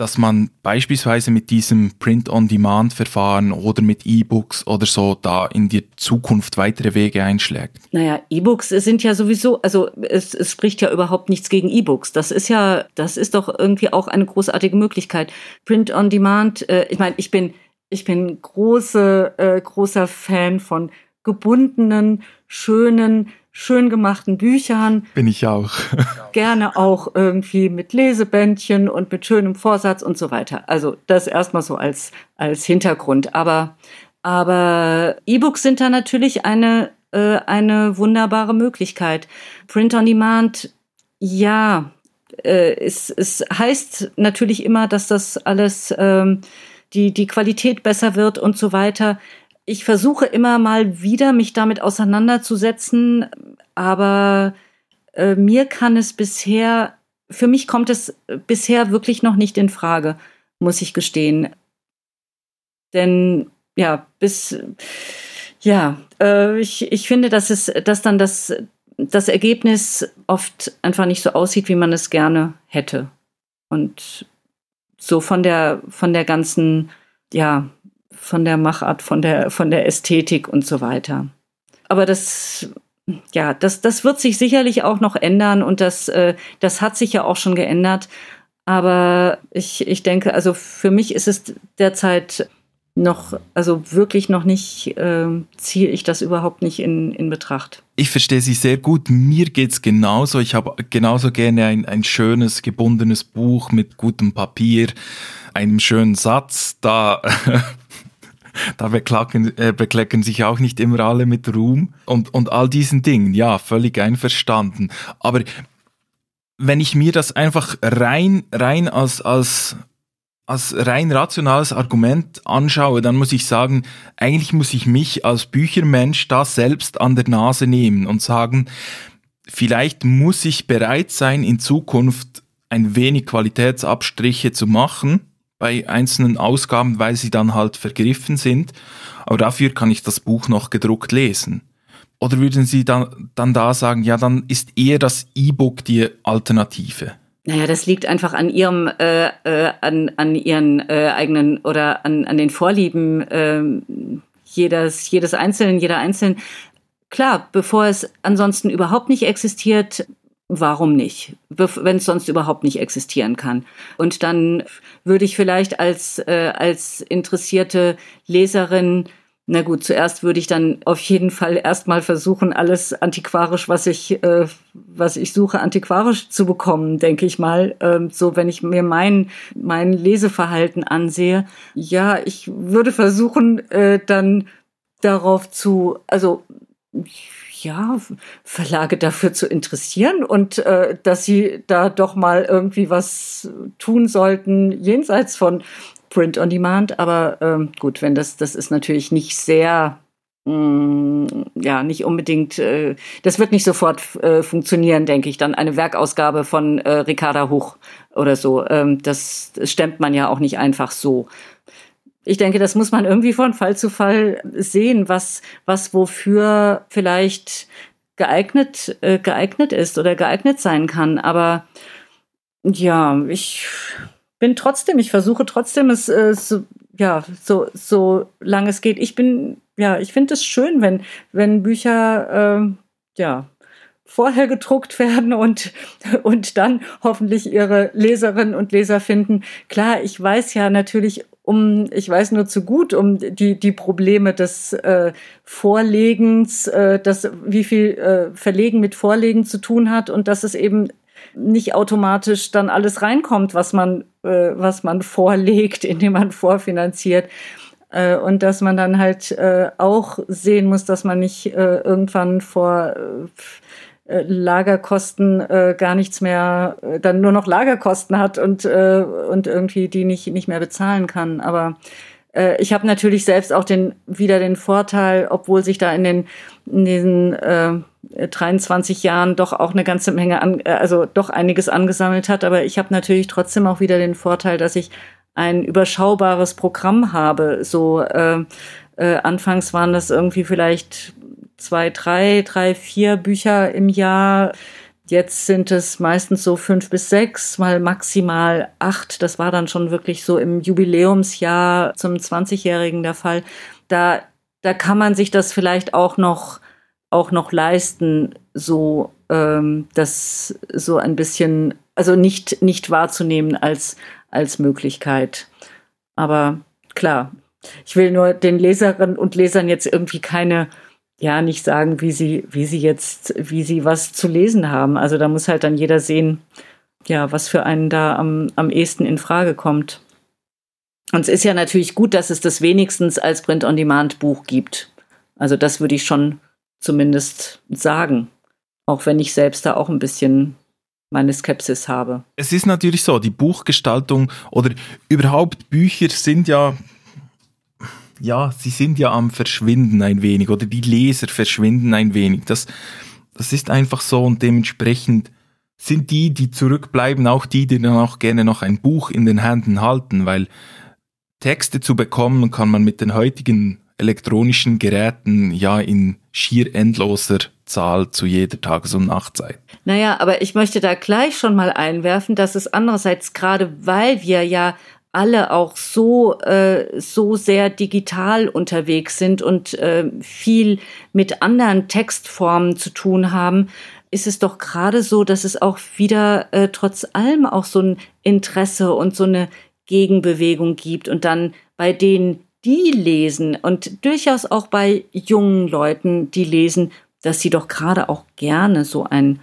dass man beispielsweise mit diesem Print-on-Demand-Verfahren oder mit E-Books oder so da in die Zukunft weitere Wege einschlägt? Naja, E-Books sind ja sowieso, also es, es spricht ja überhaupt nichts gegen E-Books. Das ist ja, das ist doch irgendwie auch eine großartige Möglichkeit. Print-on-Demand, äh, ich meine, ich bin, ich bin große, äh, großer Fan von gebundenen, schönen, schön gemachten Büchern. Bin ich auch. Gerne auch irgendwie mit Lesebändchen und mit schönem Vorsatz und so weiter. Also das erstmal so als, als Hintergrund. Aber, aber E-Books sind da natürlich eine, äh, eine wunderbare Möglichkeit. Print on Demand, ja, äh, es, es heißt natürlich immer, dass das alles, ähm, die, die Qualität besser wird und so weiter ich versuche immer mal wieder, mich damit auseinanderzusetzen, aber äh, mir kann es bisher, für mich kommt es bisher wirklich noch nicht in Frage, muss ich gestehen. Denn ja, bis ja, äh, ich, ich finde, dass es, dass dann das, das Ergebnis oft einfach nicht so aussieht, wie man es gerne hätte. Und so von der, von der ganzen, ja, von der Machart, von der, von der Ästhetik und so weiter. Aber das, ja, das, das wird sich sicherlich auch noch ändern und das, äh, das hat sich ja auch schon geändert. Aber ich, ich denke, also für mich ist es derzeit noch, also wirklich noch nicht, äh, ziehe ich das überhaupt nicht in, in Betracht. Ich verstehe Sie sehr gut. Mir geht es genauso. Ich habe genauso gerne ein, ein schönes, gebundenes Buch mit gutem Papier, einem schönen Satz. Da da beklagen, äh, beklecken sich auch nicht immer alle mit Ruhm und, und all diesen Dingen. Ja, völlig einverstanden. Aber wenn ich mir das einfach rein, rein als, als, als rein rationales Argument anschaue, dann muss ich sagen, eigentlich muss ich mich als Büchermensch da selbst an der Nase nehmen und sagen, vielleicht muss ich bereit sein, in Zukunft ein wenig Qualitätsabstriche zu machen bei einzelnen Ausgaben, weil sie dann halt vergriffen sind. Aber dafür kann ich das Buch noch gedruckt lesen. Oder würden Sie dann, dann da sagen, ja, dann ist eher das E-Book die Alternative? Naja, das liegt einfach an ihrem, äh, äh, an, an ihren äh, eigenen oder an, an den Vorlieben äh, jedes, jedes Einzelnen, jeder Einzelnen. Klar, bevor es ansonsten überhaupt nicht existiert, warum nicht, wenn es sonst überhaupt nicht existieren kann. Und dann würde ich vielleicht als, äh, als interessierte Leserin na gut, zuerst würde ich dann auf jeden Fall erstmal versuchen, alles antiquarisch, was ich, äh, was ich suche, antiquarisch zu bekommen, denke ich mal. Ähm, so, wenn ich mir mein, mein Leseverhalten ansehe. Ja, ich würde versuchen, äh, dann darauf zu, also ja, Verlage dafür zu interessieren und äh, dass sie da doch mal irgendwie was tun sollten, jenseits von Print on Demand, aber ähm, gut, wenn das, das ist natürlich nicht sehr Mm, ja, nicht unbedingt, äh, das wird nicht sofort äh, funktionieren, denke ich, dann eine Werkausgabe von äh, Ricarda Hoch oder so. Ähm, das, das stemmt man ja auch nicht einfach so. Ich denke, das muss man irgendwie von Fall zu Fall sehen, was, was wofür vielleicht geeignet, äh, geeignet ist oder geeignet sein kann. Aber ja, ich bin trotzdem, ich versuche trotzdem es äh, so, ja, so, so lange es geht. Ich bin ja, ich finde es schön, wenn, wenn Bücher äh, ja, vorher gedruckt werden und, und dann hoffentlich ihre Leserinnen und Leser finden. Klar, ich weiß ja natürlich um, ich weiß nur zu gut um die, die Probleme des äh, Vorlegens, äh, das, wie viel äh, Verlegen mit Vorlegen zu tun hat und dass es eben nicht automatisch dann alles reinkommt, was man, äh, was man vorlegt, indem man vorfinanziert. Äh, und dass man dann halt äh, auch sehen muss, dass man nicht äh, irgendwann vor äh, Lagerkosten äh, gar nichts mehr, äh, dann nur noch Lagerkosten hat und, äh, und irgendwie die nicht, nicht mehr bezahlen kann. Aber äh, ich habe natürlich selbst auch den, wieder den Vorteil, obwohl sich da in den, in diesen äh, 23 Jahren doch auch eine ganze Menge, an, äh, also doch einiges angesammelt hat. Aber ich habe natürlich trotzdem auch wieder den Vorteil, dass ich ein überschaubares Programm habe. So äh, äh, anfangs waren das irgendwie vielleicht zwei, drei, drei, vier Bücher im Jahr. Jetzt sind es meistens so fünf bis sechs, mal maximal acht. Das war dann schon wirklich so im Jubiläumsjahr zum 20-Jährigen der Fall. Da, da kann man sich das vielleicht auch noch, auch noch leisten, so ähm, das so ein bisschen, also nicht, nicht wahrzunehmen als, als Möglichkeit. Aber klar, ich will nur den Leserinnen und Lesern jetzt irgendwie keine, ja, nicht sagen, wie sie, wie sie jetzt, wie sie was zu lesen haben. Also da muss halt dann jeder sehen, ja, was für einen da am, am ehesten in Frage kommt. Und es ist ja natürlich gut, dass es das wenigstens als Print-on-Demand-Buch gibt. Also das würde ich schon zumindest sagen. Auch wenn ich selbst da auch ein bisschen meine Skepsis habe. Es ist natürlich so, die Buchgestaltung oder überhaupt Bücher sind ja ja, sie sind ja am Verschwinden ein wenig oder die Leser verschwinden ein wenig. Das, das ist einfach so und dementsprechend sind die, die zurückbleiben, auch die, die dann auch gerne noch ein Buch in den Händen halten, weil Texte zu bekommen kann man mit den heutigen elektronischen Geräten ja in schier endloser Zahl zu jeder Tages- und Nachtzeit. Naja, aber ich möchte da gleich schon mal einwerfen, dass es andererseits gerade, weil wir ja alle auch so äh, so sehr digital unterwegs sind und äh, viel mit anderen Textformen zu tun haben, ist es doch gerade so, dass es auch wieder äh, trotz allem auch so ein Interesse und so eine Gegenbewegung gibt und dann bei denen die lesen und durchaus auch bei jungen Leuten, die lesen, dass sie doch gerade auch gerne so ein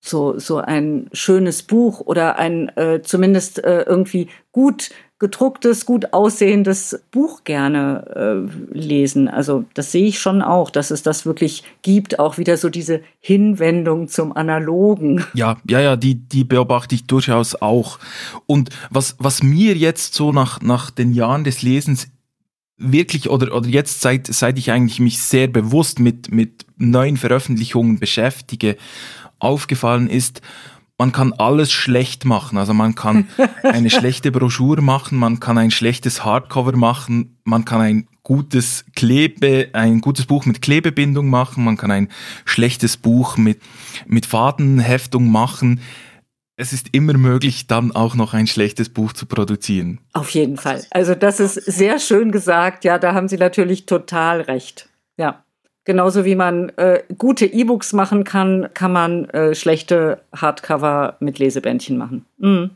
so so ein schönes Buch oder ein äh, zumindest äh, irgendwie gut gedrucktes, gut aussehendes Buch gerne äh, lesen. Also das sehe ich schon auch, dass es das wirklich gibt, auch wieder so diese Hinwendung zum Analogen. Ja, ja, ja, die, die beobachte ich durchaus auch. Und was, was mir jetzt so nach, nach den Jahren des Lesens wirklich oder, oder jetzt seit, seit ich eigentlich mich sehr bewusst mit, mit neuen Veröffentlichungen beschäftige, aufgefallen ist, man kann alles schlecht machen. Also man kann eine schlechte Broschüre machen, man kann ein schlechtes Hardcover machen, man kann ein gutes Klebe, ein gutes Buch mit Klebebindung machen, man kann ein schlechtes Buch mit, mit Fadenheftung machen es ist immer möglich, dann auch noch ein schlechtes Buch zu produzieren. Auf jeden Fall. Also das ist sehr schön gesagt. Ja, da haben Sie natürlich total recht. Ja. Genauso wie man äh, gute E-Books machen kann, kann man äh, schlechte Hardcover mit Lesebändchen machen. Mhm.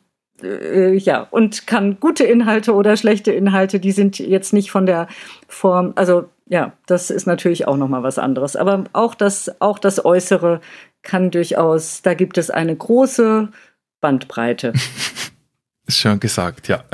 Äh, ja, und kann gute Inhalte oder schlechte Inhalte, die sind jetzt nicht von der Form, also ja, das ist natürlich auch nochmal was anderes. Aber auch das, auch das Äußere kann durchaus, da gibt es eine große Bandbreite. Schön gesagt, ja.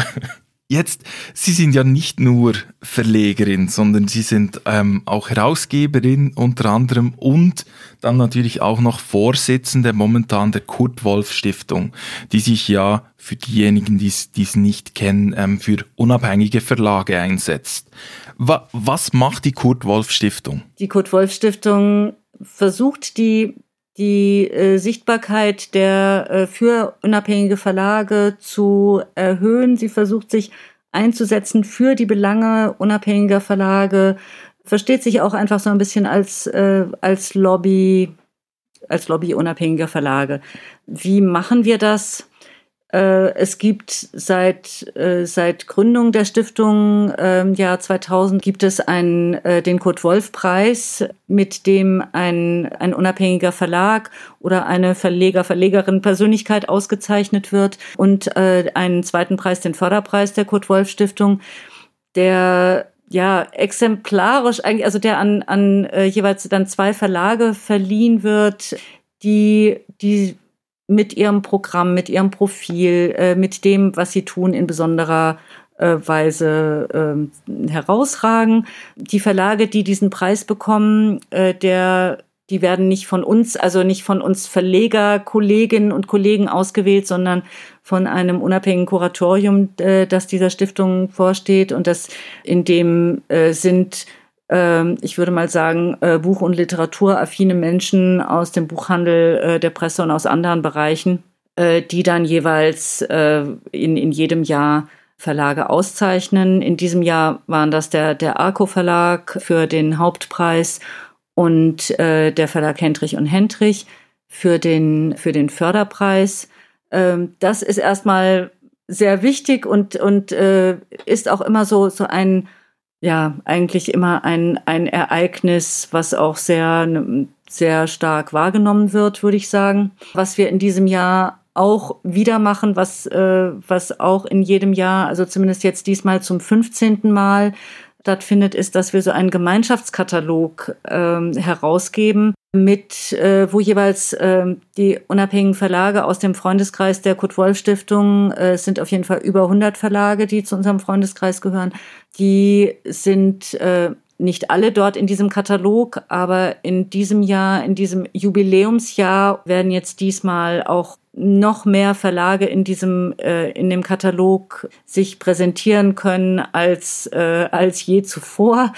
Jetzt, Sie sind ja nicht nur Verlegerin, sondern Sie sind ähm, auch Herausgeberin unter anderem und dann natürlich auch noch Vorsitzende momentan der Kurt Wolf Stiftung, die sich ja für diejenigen, die es nicht kennen, ähm, für unabhängige Verlage einsetzt. Wa was macht die Kurt Wolf Stiftung? Die Kurt Wolf Stiftung versucht die die äh, Sichtbarkeit der äh, für unabhängige Verlage zu erhöhen. Sie versucht sich einzusetzen für die Belange unabhängiger Verlage, versteht sich auch einfach so ein bisschen als, äh, als Lobby, als Lobby unabhängiger Verlage. Wie machen wir das? Äh, es gibt seit, äh, seit Gründung der Stiftung im Jahr 2000 gibt es einen, äh, den Kurt-Wolf-Preis, mit dem ein, ein unabhängiger Verlag oder eine Verleger, Verlegerin Persönlichkeit ausgezeichnet wird und einen zweiten Preis, den Förderpreis der Kurt-Wolf-Stiftung, der ja exemplarisch eigentlich, also der an, an jeweils dann zwei Verlage verliehen wird, die, die mit ihrem Programm, mit ihrem Profil, äh, mit dem, was sie tun, in besonderer äh, Weise äh, herausragen. Die Verlage, die diesen Preis bekommen, äh, der die werden nicht von uns, also nicht von uns Verleger, Kolleginnen und Kollegen ausgewählt, sondern von einem unabhängigen Kuratorium, äh, das dieser Stiftung vorsteht. Und das in dem äh, sind ich würde mal sagen, äh, Buch- und Literaturaffine Menschen aus dem Buchhandel, äh, der Presse und aus anderen Bereichen, äh, die dann jeweils in, in jedem Jahr Verlage auszeichnen. In diesem Jahr waren das der, der Arco Verlag für den Hauptpreis und der Verlag Hendrich und Hendrich für den, für den Förderpreis. Ähm, das ist erstmal sehr wichtig und, und ist auch immer so, so ein ja eigentlich immer ein, ein Ereignis, was auch sehr, sehr stark wahrgenommen wird, würde ich sagen. Was wir in diesem Jahr auch wieder machen, was, äh, was auch in jedem Jahr, also zumindest jetzt diesmal zum 15. Mal stattfindet, ist, dass wir so einen Gemeinschaftskatalog ähm, herausgeben, mit äh, wo jeweils äh, die unabhängigen Verlage aus dem Freundeskreis der Kurt Wolf Stiftung äh, es sind auf jeden Fall über 100 Verlage, die zu unserem Freundeskreis gehören. Die sind äh, nicht alle dort in diesem Katalog, aber in diesem Jahr, in diesem Jubiläumsjahr werden jetzt diesmal auch noch mehr Verlage in diesem äh, in dem Katalog sich präsentieren können als äh, als je zuvor.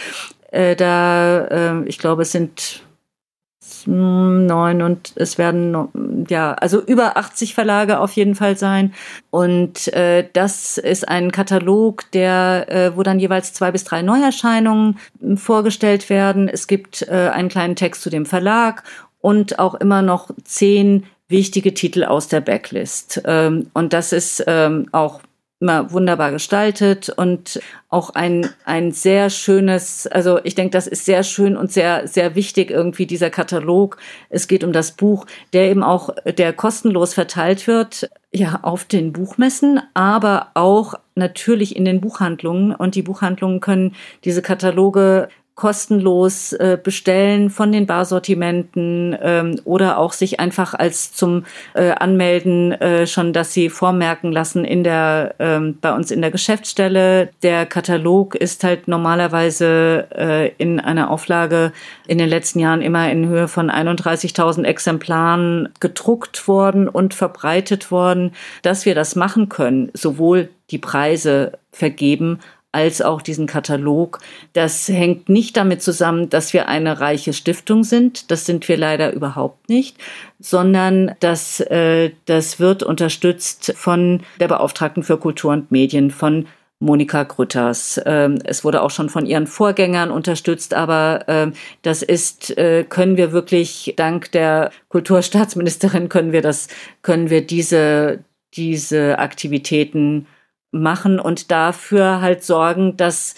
Äh, da äh, ich glaube es sind neun und es werden ja also über 80 Verlage auf jeden Fall sein und äh, das ist ein Katalog, der äh, wo dann jeweils zwei bis drei Neuerscheinungen vorgestellt werden. Es gibt äh, einen kleinen Text zu dem Verlag und auch immer noch zehn wichtige Titel aus der Backlist. Ähm, und das ist ähm, auch immer wunderbar gestaltet und auch ein, ein sehr schönes, also ich denke, das ist sehr schön und sehr, sehr wichtig irgendwie dieser Katalog. Es geht um das Buch, der eben auch, der kostenlos verteilt wird, ja, auf den Buchmessen, aber auch natürlich in den Buchhandlungen und die Buchhandlungen können diese Kataloge kostenlos äh, bestellen von den Barsortimenten ähm, oder auch sich einfach als zum äh, Anmelden äh, schon, dass sie vormerken lassen in der ähm, bei uns in der Geschäftsstelle. Der Katalog ist halt normalerweise äh, in einer Auflage in den letzten Jahren immer in Höhe von 31.000 Exemplaren gedruckt worden und verbreitet worden, dass wir das machen können, sowohl die Preise vergeben als auch diesen Katalog. Das hängt nicht damit zusammen, dass wir eine reiche Stiftung sind. Das sind wir leider überhaupt nicht, sondern dass äh, das wird unterstützt von der Beauftragten für Kultur und Medien, von Monika Grütters. Ähm, es wurde auch schon von ihren Vorgängern unterstützt, aber ähm, das ist, äh, können wir wirklich dank der Kulturstaatsministerin können wir das, können wir diese, diese Aktivitäten machen und dafür halt sorgen, dass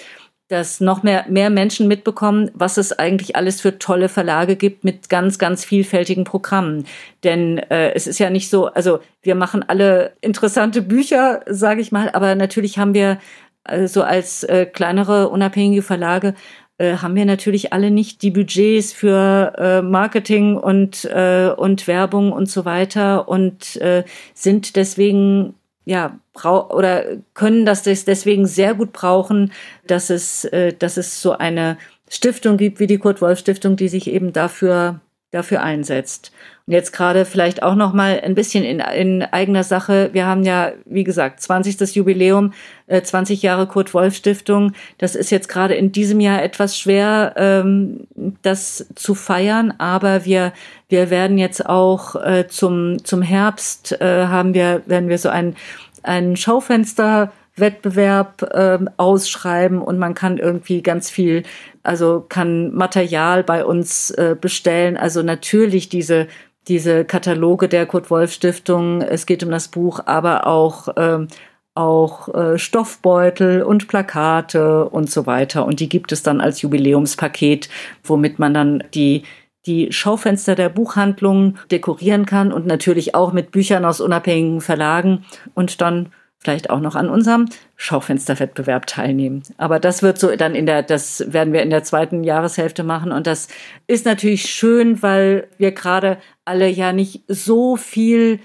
dass noch mehr, mehr Menschen mitbekommen, was es eigentlich alles für tolle Verlage gibt mit ganz, ganz vielfältigen Programmen. Denn äh, es ist ja nicht so, also wir machen alle interessante Bücher, sage ich mal, aber natürlich haben wir äh, so als äh, kleinere unabhängige Verlage äh, haben wir natürlich alle nicht die Budgets für äh, Marketing und, äh, und Werbung und so weiter und äh, sind deswegen ja, oder können das deswegen sehr gut brauchen, dass es, äh, dass es so eine Stiftung gibt wie die Kurt Wolf Stiftung, die sich eben dafür dafür einsetzt. Jetzt gerade vielleicht auch noch mal ein bisschen in, in eigener Sache. Wir haben ja, wie gesagt, 20. Jubiläum, äh, 20 Jahre Kurt Wolf Stiftung. Das ist jetzt gerade in diesem Jahr etwas schwer, ähm, das zu feiern, aber wir wir werden jetzt auch äh, zum zum Herbst äh, haben wir werden wir so ein ein Schaufenster Wettbewerb äh, ausschreiben und man kann irgendwie ganz viel, also kann Material bei uns äh, bestellen. Also natürlich diese diese Kataloge der Kurt Wolf Stiftung. Es geht um das Buch, aber auch ähm, auch äh, Stoffbeutel und Plakate und so weiter. Und die gibt es dann als Jubiläumspaket, womit man dann die die Schaufenster der Buchhandlung dekorieren kann und natürlich auch mit Büchern aus unabhängigen Verlagen und dann vielleicht auch noch an unserem Schaufensterwettbewerb teilnehmen. Aber das wird so dann in der, das werden wir in der zweiten Jahreshälfte machen. Und das ist natürlich schön, weil wir gerade alle ja nicht so viel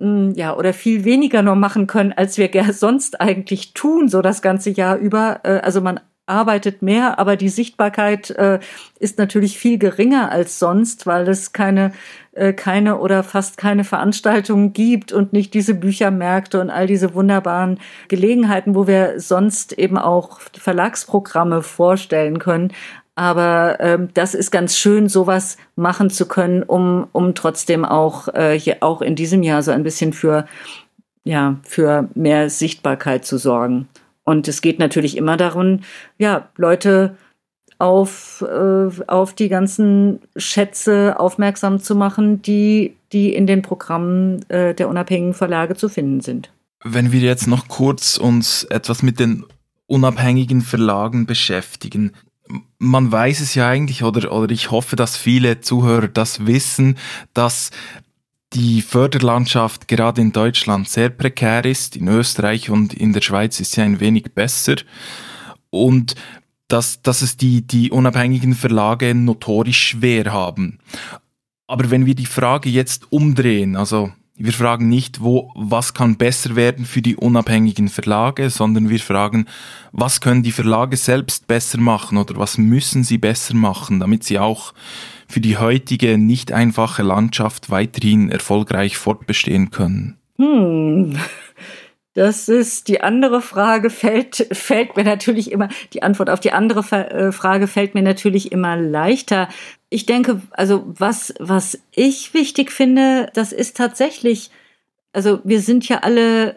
hm, ja, oder viel weniger noch machen können, als wir sonst eigentlich tun, so das ganze Jahr über. Äh, also man arbeitet mehr, aber die Sichtbarkeit äh, ist natürlich viel geringer als sonst, weil es keine, äh, keine oder fast keine Veranstaltungen gibt und nicht diese Büchermärkte und all diese wunderbaren Gelegenheiten, wo wir sonst eben auch Verlagsprogramme vorstellen können. Aber ähm, das ist ganz schön, sowas machen zu können, um, um trotzdem auch äh, hier auch in diesem Jahr so ein bisschen für ja für mehr Sichtbarkeit zu sorgen. Und es geht natürlich immer darum, ja, Leute auf, äh, auf die ganzen Schätze aufmerksam zu machen, die, die in den Programmen äh, der unabhängigen Verlage zu finden sind. Wenn wir jetzt noch kurz uns etwas mit den unabhängigen Verlagen beschäftigen. Man weiß es ja eigentlich, oder, oder ich hoffe, dass viele Zuhörer das wissen, dass die Förderlandschaft gerade in Deutschland sehr prekär ist. In Österreich und in der Schweiz ist sie ein wenig besser. Und dass, dass es die, die unabhängigen Verlage notorisch schwer haben. Aber wenn wir die Frage jetzt umdrehen, also wir fragen nicht, wo, was kann besser werden für die unabhängigen Verlage, sondern wir fragen, was können die Verlage selbst besser machen oder was müssen sie besser machen, damit sie auch für die heutige nicht einfache Landschaft weiterhin erfolgreich fortbestehen können? Hm. Das ist die andere Frage, fällt, fällt mir natürlich immer, die Antwort auf die andere äh, Frage fällt mir natürlich immer leichter. Ich denke, also was, was ich wichtig finde, das ist tatsächlich, also wir sind ja alle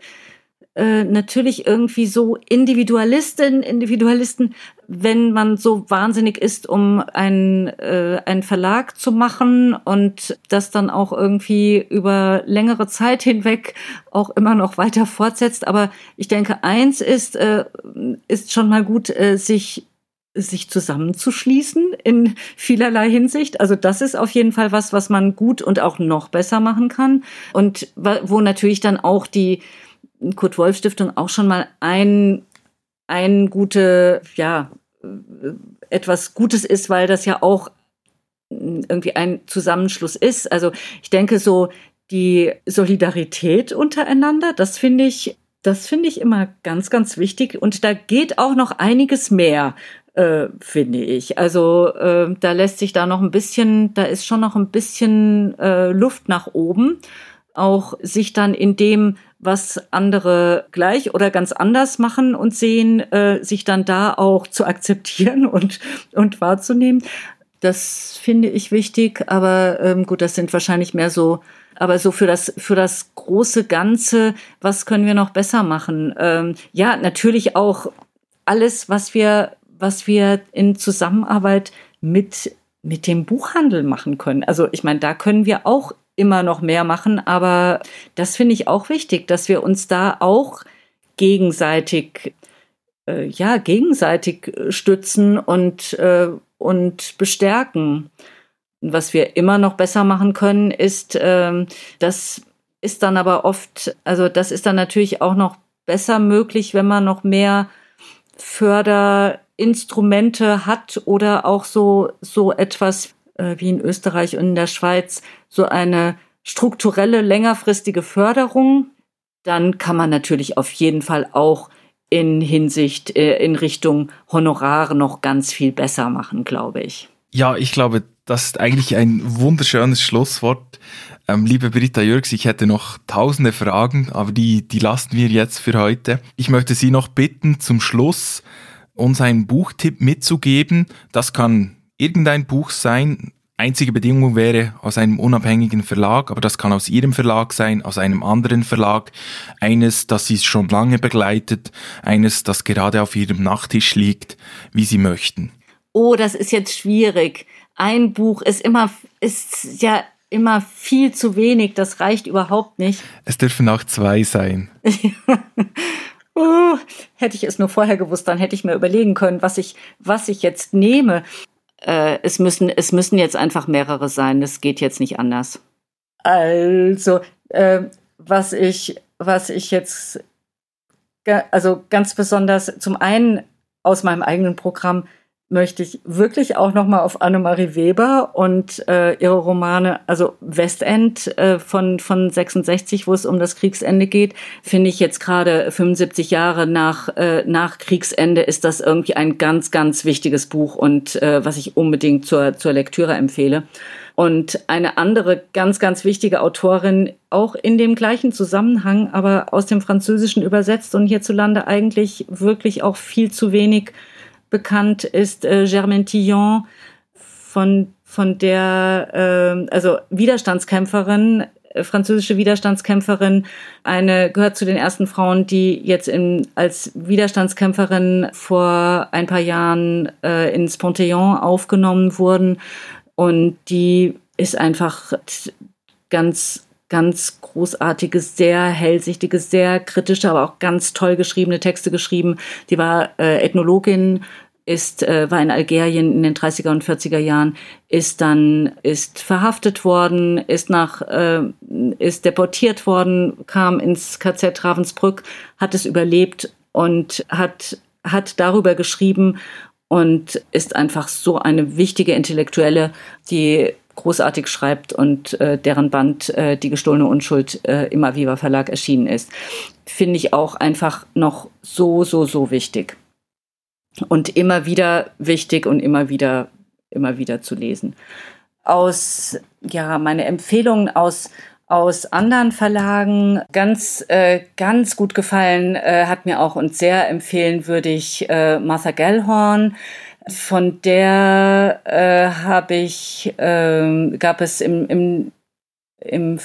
äh, natürlich irgendwie so Individualistinnen, Individualisten, wenn man so wahnsinnig ist, um einen, äh, einen Verlag zu machen und das dann auch irgendwie über längere Zeit hinweg auch immer noch weiter fortsetzt. Aber ich denke, eins ist, äh, ist schon mal gut, äh, sich sich zusammenzuschließen in vielerlei Hinsicht. Also das ist auf jeden Fall was, was man gut und auch noch besser machen kann. Und wo natürlich dann auch die, Kurt Wolf Stiftung auch schon mal ein, ein gute, ja, etwas Gutes ist, weil das ja auch irgendwie ein Zusammenschluss ist. Also ich denke so die Solidarität untereinander, das finde ich, das finde ich immer ganz, ganz wichtig. Und da geht auch noch einiges mehr, äh, finde ich. Also äh, da lässt sich da noch ein bisschen, da ist schon noch ein bisschen äh, Luft nach oben. Auch sich dann in dem was andere gleich oder ganz anders machen und sehen, äh, sich dann da auch zu akzeptieren und, und wahrzunehmen. Das finde ich wichtig, aber ähm, gut, das sind wahrscheinlich mehr so, aber so für das, für das große Ganze, was können wir noch besser machen? Ähm, ja, natürlich auch alles, was wir, was wir in Zusammenarbeit mit, mit dem Buchhandel machen können. Also ich meine, da können wir auch immer noch mehr machen. Aber das finde ich auch wichtig, dass wir uns da auch gegenseitig, äh, ja, gegenseitig stützen und, äh, und bestärken. Was wir immer noch besser machen können, ist, äh, das ist dann aber oft, also das ist dann natürlich auch noch besser möglich, wenn man noch mehr Förderinstrumente hat oder auch so, so etwas äh, wie in Österreich und in der Schweiz so eine strukturelle, längerfristige Förderung. dann kann man natürlich auf jeden Fall auch in Hinsicht, äh, in Richtung Honorare noch ganz viel besser machen, glaube ich. Ja, ich glaube, das ist eigentlich ein wunderschönes Schlusswort. Ähm, liebe Britta Jürgs, ich hätte noch tausende Fragen, aber die, die lassen wir jetzt für heute. Ich möchte Sie noch bitten, zum Schluss uns einen Buchtipp mitzugeben. Das kann irgendein Buch sein. Einzige Bedingung wäre aus einem unabhängigen Verlag, aber das kann aus Ihrem Verlag sein, aus einem anderen Verlag. Eines, das Sie schon lange begleitet, eines, das gerade auf Ihrem Nachttisch liegt, wie Sie möchten. Oh, das ist jetzt schwierig. Ein Buch ist immer, ist ja immer viel zu wenig. Das reicht überhaupt nicht. Es dürfen auch zwei sein. oh, hätte ich es nur vorher gewusst, dann hätte ich mir überlegen können, was ich, was ich jetzt nehme. Äh, es müssen, es müssen jetzt einfach mehrere sein. Das geht jetzt nicht anders. Also, äh, was ich, was ich jetzt, also ganz besonders zum einen aus meinem eigenen Programm möchte ich wirklich auch noch mal auf Annemarie Weber und äh, ihre Romane, also Westend äh, von von 66, wo es um das Kriegsende geht, finde ich jetzt gerade 75 Jahre nach äh, nach Kriegsende ist das irgendwie ein ganz ganz wichtiges Buch und äh, was ich unbedingt zur zur Lektüre empfehle. Und eine andere ganz, ganz wichtige Autorin, auch in dem gleichen Zusammenhang, aber aus dem Französischen übersetzt und hierzulande eigentlich wirklich auch viel zu wenig bekannt ist äh, Germaine Tillon, von, von der, äh, also Widerstandskämpferin, äh, französische Widerstandskämpferin, eine gehört zu den ersten Frauen, die jetzt in, als Widerstandskämpferin vor ein paar Jahren äh, ins Panthéon aufgenommen wurden. Und die ist einfach ganz ganz großartige, sehr hellsichtige, sehr kritische, aber auch ganz toll geschriebene Texte geschrieben. Die war äh, Ethnologin, ist, äh, war in Algerien in den 30er und 40er Jahren, ist dann, ist verhaftet worden, ist nach, äh, ist deportiert worden, kam ins KZ Ravensbrück, hat es überlebt und hat, hat darüber geschrieben und ist einfach so eine wichtige Intellektuelle, die großartig schreibt und äh, deren Band äh, Die gestohlene Unschuld äh, im Aviva Verlag erschienen ist, finde ich auch einfach noch so, so, so wichtig. Und immer wieder wichtig und immer wieder, immer wieder zu lesen. Aus, ja, meine Empfehlungen aus, aus anderen Verlagen ganz, äh, ganz gut gefallen, äh, hat mir auch und sehr empfehlenwürdig äh, Martha Gellhorn von der äh, habe ich, äh, gab es im, im, im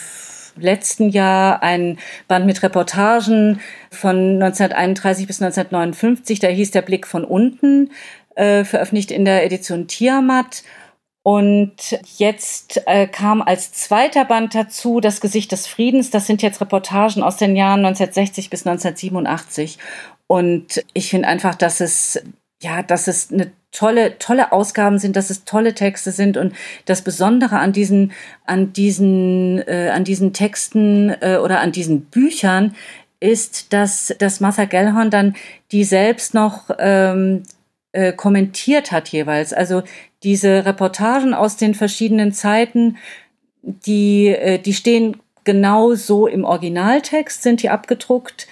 letzten Jahr ein Band mit Reportagen von 1931 bis 1959, da hieß Der Blick von unten, äh, veröffentlicht in der Edition Tiamat. Und jetzt äh, kam als zweiter Band dazu das Gesicht des Friedens. Das sind jetzt Reportagen aus den Jahren 1960 bis 1987. Und ich finde einfach, dass es ja, dass es eine tolle, tolle Ausgaben sind, dass es tolle Texte sind und das Besondere an diesen, an diesen, äh, an diesen Texten äh, oder an diesen Büchern ist, dass, dass Martha Gellhorn dann die selbst noch ähm, äh, kommentiert hat jeweils. Also diese Reportagen aus den verschiedenen Zeiten, die, äh, die stehen genau so im Originaltext, sind die abgedruckt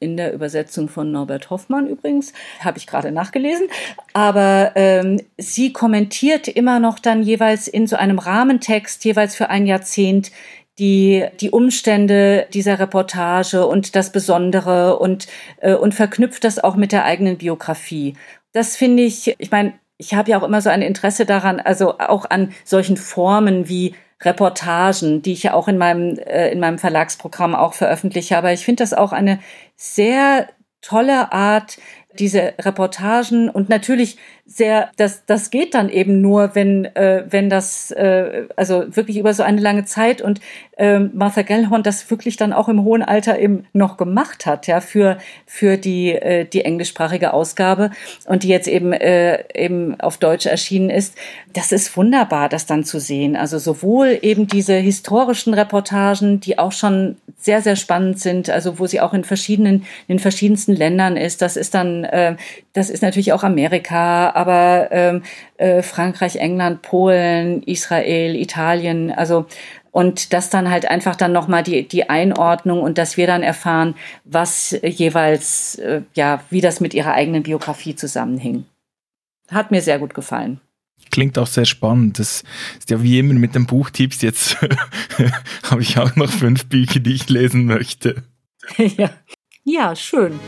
in der Übersetzung von Norbert Hoffmann übrigens, habe ich gerade nachgelesen. Aber ähm, sie kommentiert immer noch dann jeweils in so einem Rahmentext, jeweils für ein Jahrzehnt, die, die Umstände dieser Reportage und das Besondere und, äh, und verknüpft das auch mit der eigenen Biografie. Das finde ich, ich meine, ich habe ja auch immer so ein Interesse daran, also auch an solchen Formen wie Reportagen, die ich ja auch in meinem, äh, in meinem Verlagsprogramm auch veröffentliche. Aber ich finde das auch eine sehr tolle Art, diese Reportagen und natürlich sehr, das, das geht dann eben nur, wenn, äh, wenn das, äh, also wirklich über so eine lange Zeit und äh, Martha Gellhorn das wirklich dann auch im hohen Alter eben noch gemacht hat, ja, für, für die, äh, die englischsprachige Ausgabe und die jetzt eben, äh, eben auf Deutsch erschienen ist. Das ist wunderbar, das dann zu sehen. Also sowohl eben diese historischen Reportagen, die auch schon sehr, sehr spannend sind, also wo sie auch in verschiedenen, in verschiedensten Ländern ist. Das ist dann, äh, das ist natürlich auch Amerika, aber ähm, äh, Frankreich, England, Polen, Israel, Italien, also Und das dann halt einfach dann nochmal die, die Einordnung und dass wir dann erfahren, was jeweils, äh, ja, wie das mit ihrer eigenen Biografie zusammenhing. Hat mir sehr gut gefallen. Klingt auch sehr spannend. Das ist ja wie immer mit den Buchtipps. Jetzt habe ich auch noch fünf Bücher, die ich lesen möchte. ja. ja, schön.